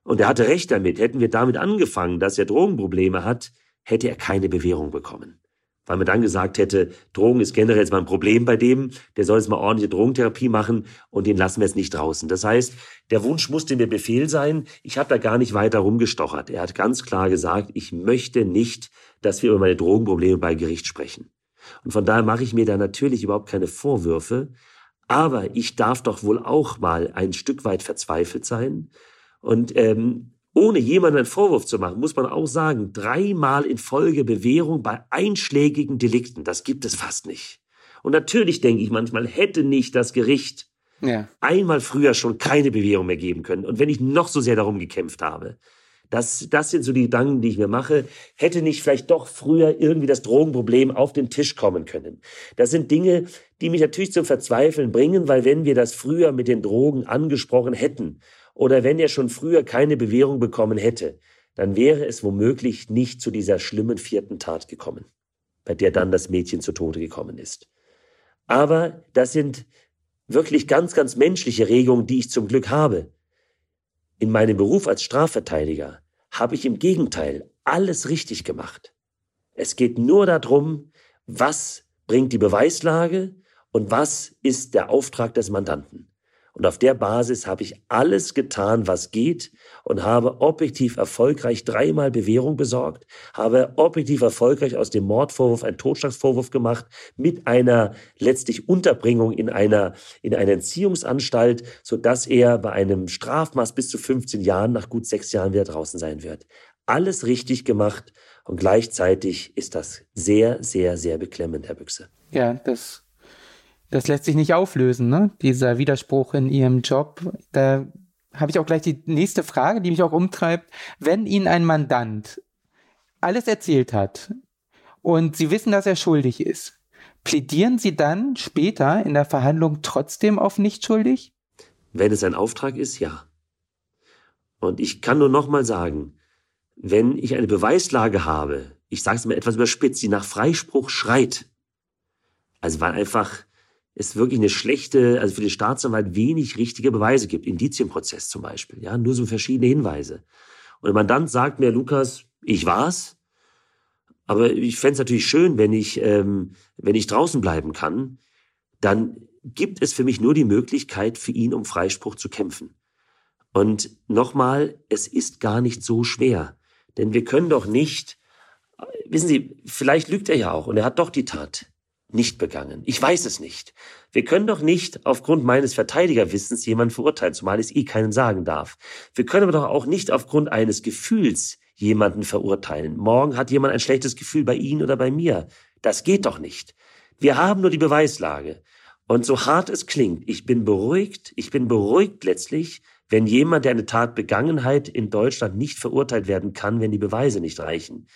Und er hatte recht damit. Hätten wir damit angefangen, dass er Drogenprobleme hat, hätte er keine Bewährung bekommen weil man dann gesagt hätte, Drogen ist generell jetzt mal ein Problem bei dem, der soll jetzt mal ordentliche Drogentherapie machen und den lassen wir jetzt nicht draußen. Das heißt, der Wunsch musste mir Befehl sein. Ich habe da gar nicht weiter rumgestochert. Er hat ganz klar gesagt, ich möchte nicht, dass wir über meine Drogenprobleme bei Gericht sprechen. Und von daher mache ich mir da natürlich überhaupt keine Vorwürfe. Aber ich darf doch wohl auch mal ein Stück weit verzweifelt sein. Und ähm, ohne jemandem einen Vorwurf zu machen, muss man auch sagen, dreimal in Folge Bewährung bei einschlägigen Delikten, das gibt es fast nicht. Und natürlich denke ich manchmal, hätte nicht das Gericht ja. einmal früher schon keine Bewährung mehr geben können. Und wenn ich noch so sehr darum gekämpft habe, das, das sind so die Gedanken, die ich mir mache. Hätte nicht vielleicht doch früher irgendwie das Drogenproblem auf den Tisch kommen können. Das sind Dinge, die mich natürlich zum Verzweifeln bringen, weil wenn wir das früher mit den Drogen angesprochen hätten oder wenn er schon früher keine Bewährung bekommen hätte, dann wäre es womöglich nicht zu dieser schlimmen vierten Tat gekommen, bei der dann das Mädchen zu Tode gekommen ist. Aber das sind wirklich ganz, ganz menschliche Regungen, die ich zum Glück habe. In meinem Beruf als Strafverteidiger habe ich im Gegenteil alles richtig gemacht. Es geht nur darum, was bringt die Beweislage und was ist der Auftrag des Mandanten. Und auf der Basis habe ich alles getan, was geht und habe objektiv erfolgreich dreimal Bewährung besorgt, habe objektiv erfolgreich aus dem Mordvorwurf einen Totschlagsvorwurf gemacht mit einer letztlich Unterbringung in einer, in einer Entziehungsanstalt, so dass er bei einem Strafmaß bis zu 15 Jahren nach gut sechs Jahren wieder draußen sein wird. Alles richtig gemacht und gleichzeitig ist das sehr, sehr, sehr beklemmend, Herr Büchse. Ja, das das lässt sich nicht auflösen, ne? Dieser Widerspruch in ihrem Job. Da habe ich auch gleich die nächste Frage, die mich auch umtreibt. Wenn Ihnen ein Mandant alles erzählt hat und Sie wissen, dass er schuldig ist, plädieren Sie dann später in der Verhandlung trotzdem auf nicht schuldig? Wenn es ein Auftrag ist, ja. Und ich kann nur noch mal sagen, wenn ich eine Beweislage habe, ich sage es mal etwas überspitzt, die nach Freispruch schreit, also weil einfach es wirklich eine schlechte, also für den Staatsanwalt wenig richtige Beweise gibt. Indizienprozess zum Beispiel, ja, nur so verschiedene Hinweise. Und der Mandant sagt mir, Lukas, ich war's, aber ich fände natürlich schön, wenn ich, ähm, wenn ich draußen bleiben kann, dann gibt es für mich nur die Möglichkeit, für ihn um Freispruch zu kämpfen. Und nochmal, es ist gar nicht so schwer. Denn wir können doch nicht, wissen Sie, vielleicht lügt er ja auch und er hat doch die Tat nicht begangen. Ich weiß es nicht. Wir können doch nicht aufgrund meines Verteidigerwissens jemanden verurteilen, zumal ich es eh keinen sagen darf. Wir können aber doch auch nicht aufgrund eines Gefühls jemanden verurteilen. Morgen hat jemand ein schlechtes Gefühl bei Ihnen oder bei mir. Das geht doch nicht. Wir haben nur die Beweislage. Und so hart es klingt, ich bin beruhigt, ich bin beruhigt letztlich, wenn jemand, der eine Tat Begangenheit in Deutschland nicht verurteilt werden kann, wenn die Beweise nicht reichen.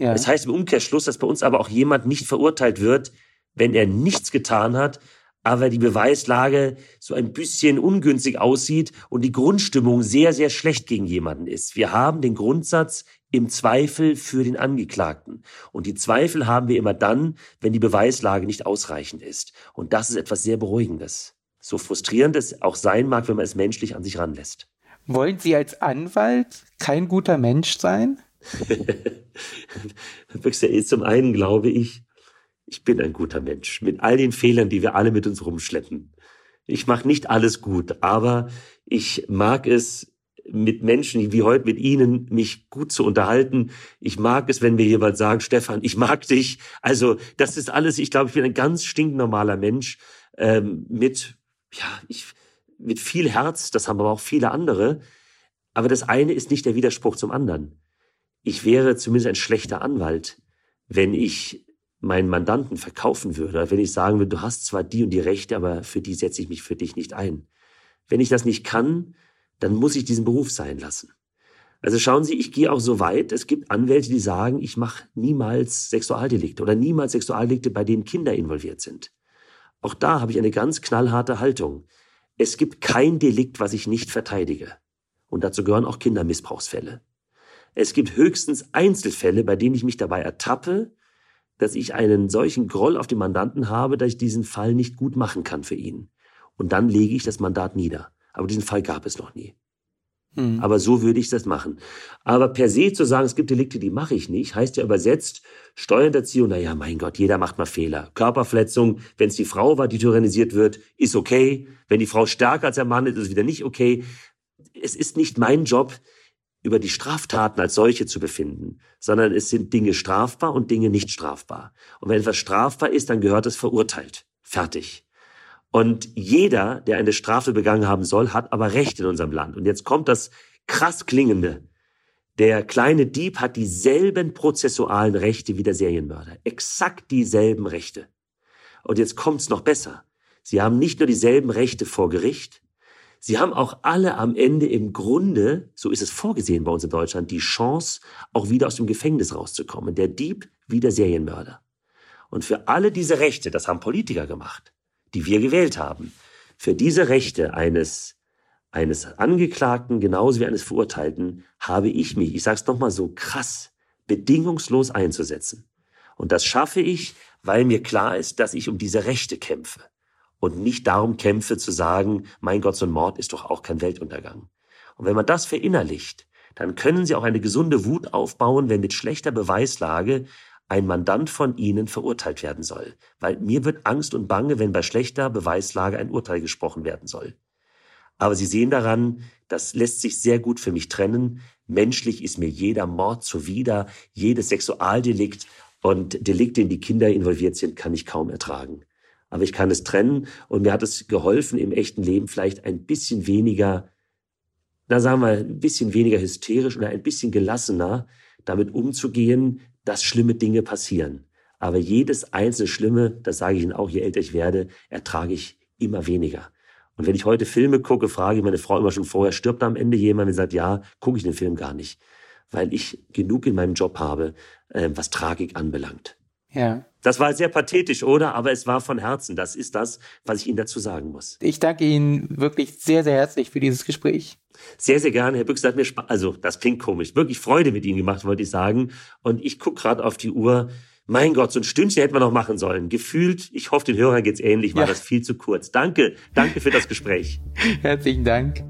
Ja. Das heißt im Umkehrschluss, dass bei uns aber auch jemand nicht verurteilt wird, wenn er nichts getan hat, aber die Beweislage so ein bisschen ungünstig aussieht und die Grundstimmung sehr, sehr schlecht gegen jemanden ist. Wir haben den Grundsatz im Zweifel für den Angeklagten. Und die Zweifel haben wir immer dann, wenn die Beweislage nicht ausreichend ist. Und das ist etwas sehr Beruhigendes. So frustrierend es auch sein mag, wenn man es menschlich an sich ranlässt. Wollen Sie als Anwalt kein guter Mensch sein? Zum einen glaube ich, ich bin ein guter Mensch mit all den Fehlern, die wir alle mit uns rumschleppen. Ich mache nicht alles gut, aber ich mag es, mit Menschen wie heute mit Ihnen mich gut zu unterhalten. Ich mag es, wenn mir jemand sagt, Stefan, ich mag dich. Also das ist alles, ich glaube, ich bin ein ganz stinknormaler Mensch ähm, mit, ja, ich, mit viel Herz, das haben aber auch viele andere. Aber das eine ist nicht der Widerspruch zum anderen. Ich wäre zumindest ein schlechter Anwalt, wenn ich meinen Mandanten verkaufen würde, wenn ich sagen würde, du hast zwar die und die Rechte, aber für die setze ich mich für dich nicht ein. Wenn ich das nicht kann, dann muss ich diesen Beruf sein lassen. Also schauen Sie, ich gehe auch so weit, es gibt Anwälte, die sagen, ich mache niemals Sexualdelikte oder niemals Sexualdelikte, bei denen Kinder involviert sind. Auch da habe ich eine ganz knallharte Haltung. Es gibt kein Delikt, was ich nicht verteidige. Und dazu gehören auch Kindermissbrauchsfälle. Es gibt höchstens Einzelfälle, bei denen ich mich dabei ertappe, dass ich einen solchen Groll auf den Mandanten habe, dass ich diesen Fall nicht gut machen kann für ihn. Und dann lege ich das Mandat nieder. Aber diesen Fall gab es noch nie. Hm. Aber so würde ich das machen. Aber per se zu sagen, es gibt Delikte, die mache ich nicht, heißt ja übersetzt, Steuerhinterziehung, naja, mein Gott, jeder macht mal Fehler. Körperverletzung, wenn es die Frau war, die tyrannisiert wird, ist okay. Wenn die Frau stärker als der Mann ist, ist es wieder nicht okay. Es ist nicht mein Job, über die Straftaten als solche zu befinden, sondern es sind Dinge strafbar und Dinge nicht strafbar. Und wenn etwas strafbar ist, dann gehört es verurteilt. Fertig. Und jeder, der eine Strafe begangen haben soll, hat aber Recht in unserem Land. Und jetzt kommt das krass klingende. Der kleine Dieb hat dieselben prozessualen Rechte wie der Serienmörder. Exakt dieselben Rechte. Und jetzt kommt's noch besser. Sie haben nicht nur dieselben Rechte vor Gericht, Sie haben auch alle am Ende im Grunde, so ist es vorgesehen bei uns in Deutschland, die Chance, auch wieder aus dem Gefängnis rauszukommen. Der Dieb wie der Serienmörder. Und für alle diese Rechte, das haben Politiker gemacht, die wir gewählt haben, für diese Rechte eines eines Angeklagten genauso wie eines Verurteilten habe ich mich, ich sage es nochmal so krass, bedingungslos einzusetzen. Und das schaffe ich, weil mir klar ist, dass ich um diese Rechte kämpfe und nicht darum kämpfe zu sagen, mein Gott, so ein Mord ist doch auch kein Weltuntergang. Und wenn man das verinnerlicht, dann können Sie auch eine gesunde Wut aufbauen, wenn mit schlechter Beweislage ein Mandant von Ihnen verurteilt werden soll. Weil mir wird Angst und Bange, wenn bei schlechter Beweislage ein Urteil gesprochen werden soll. Aber Sie sehen daran, das lässt sich sehr gut für mich trennen. Menschlich ist mir jeder Mord zuwider, jedes Sexualdelikt und Delikte, in die Kinder involviert sind, kann ich kaum ertragen aber ich kann es trennen und mir hat es geholfen, im echten Leben vielleicht ein bisschen weniger, na sagen wir, ein bisschen weniger hysterisch oder ein bisschen gelassener damit umzugehen, dass schlimme Dinge passieren. Aber jedes einzelne Schlimme, das sage ich Ihnen auch, je älter ich werde, ertrage ich immer weniger. Und wenn ich heute Filme gucke, frage ich meine Frau immer schon vorher, stirbt am Ende jemand und sagt, ja, gucke ich den Film gar nicht. Weil ich genug in meinem Job habe, äh, was Tragik anbelangt. Ja. Das war sehr pathetisch, oder? Aber es war von Herzen. Das ist das, was ich Ihnen dazu sagen muss. Ich danke Ihnen wirklich sehr, sehr herzlich für dieses Gespräch. Sehr, sehr gerne. Herr Büchs hat mir Spaß, also das klingt komisch, wirklich Freude mit Ihnen gemacht, wollte ich sagen. Und ich gucke gerade auf die Uhr. Mein Gott, so ein Stündchen hätten wir noch machen sollen. Gefühlt, ich hoffe, den Hörern geht's ähnlich, war ja. das viel zu kurz. Danke, danke für das Gespräch. Herzlichen Dank.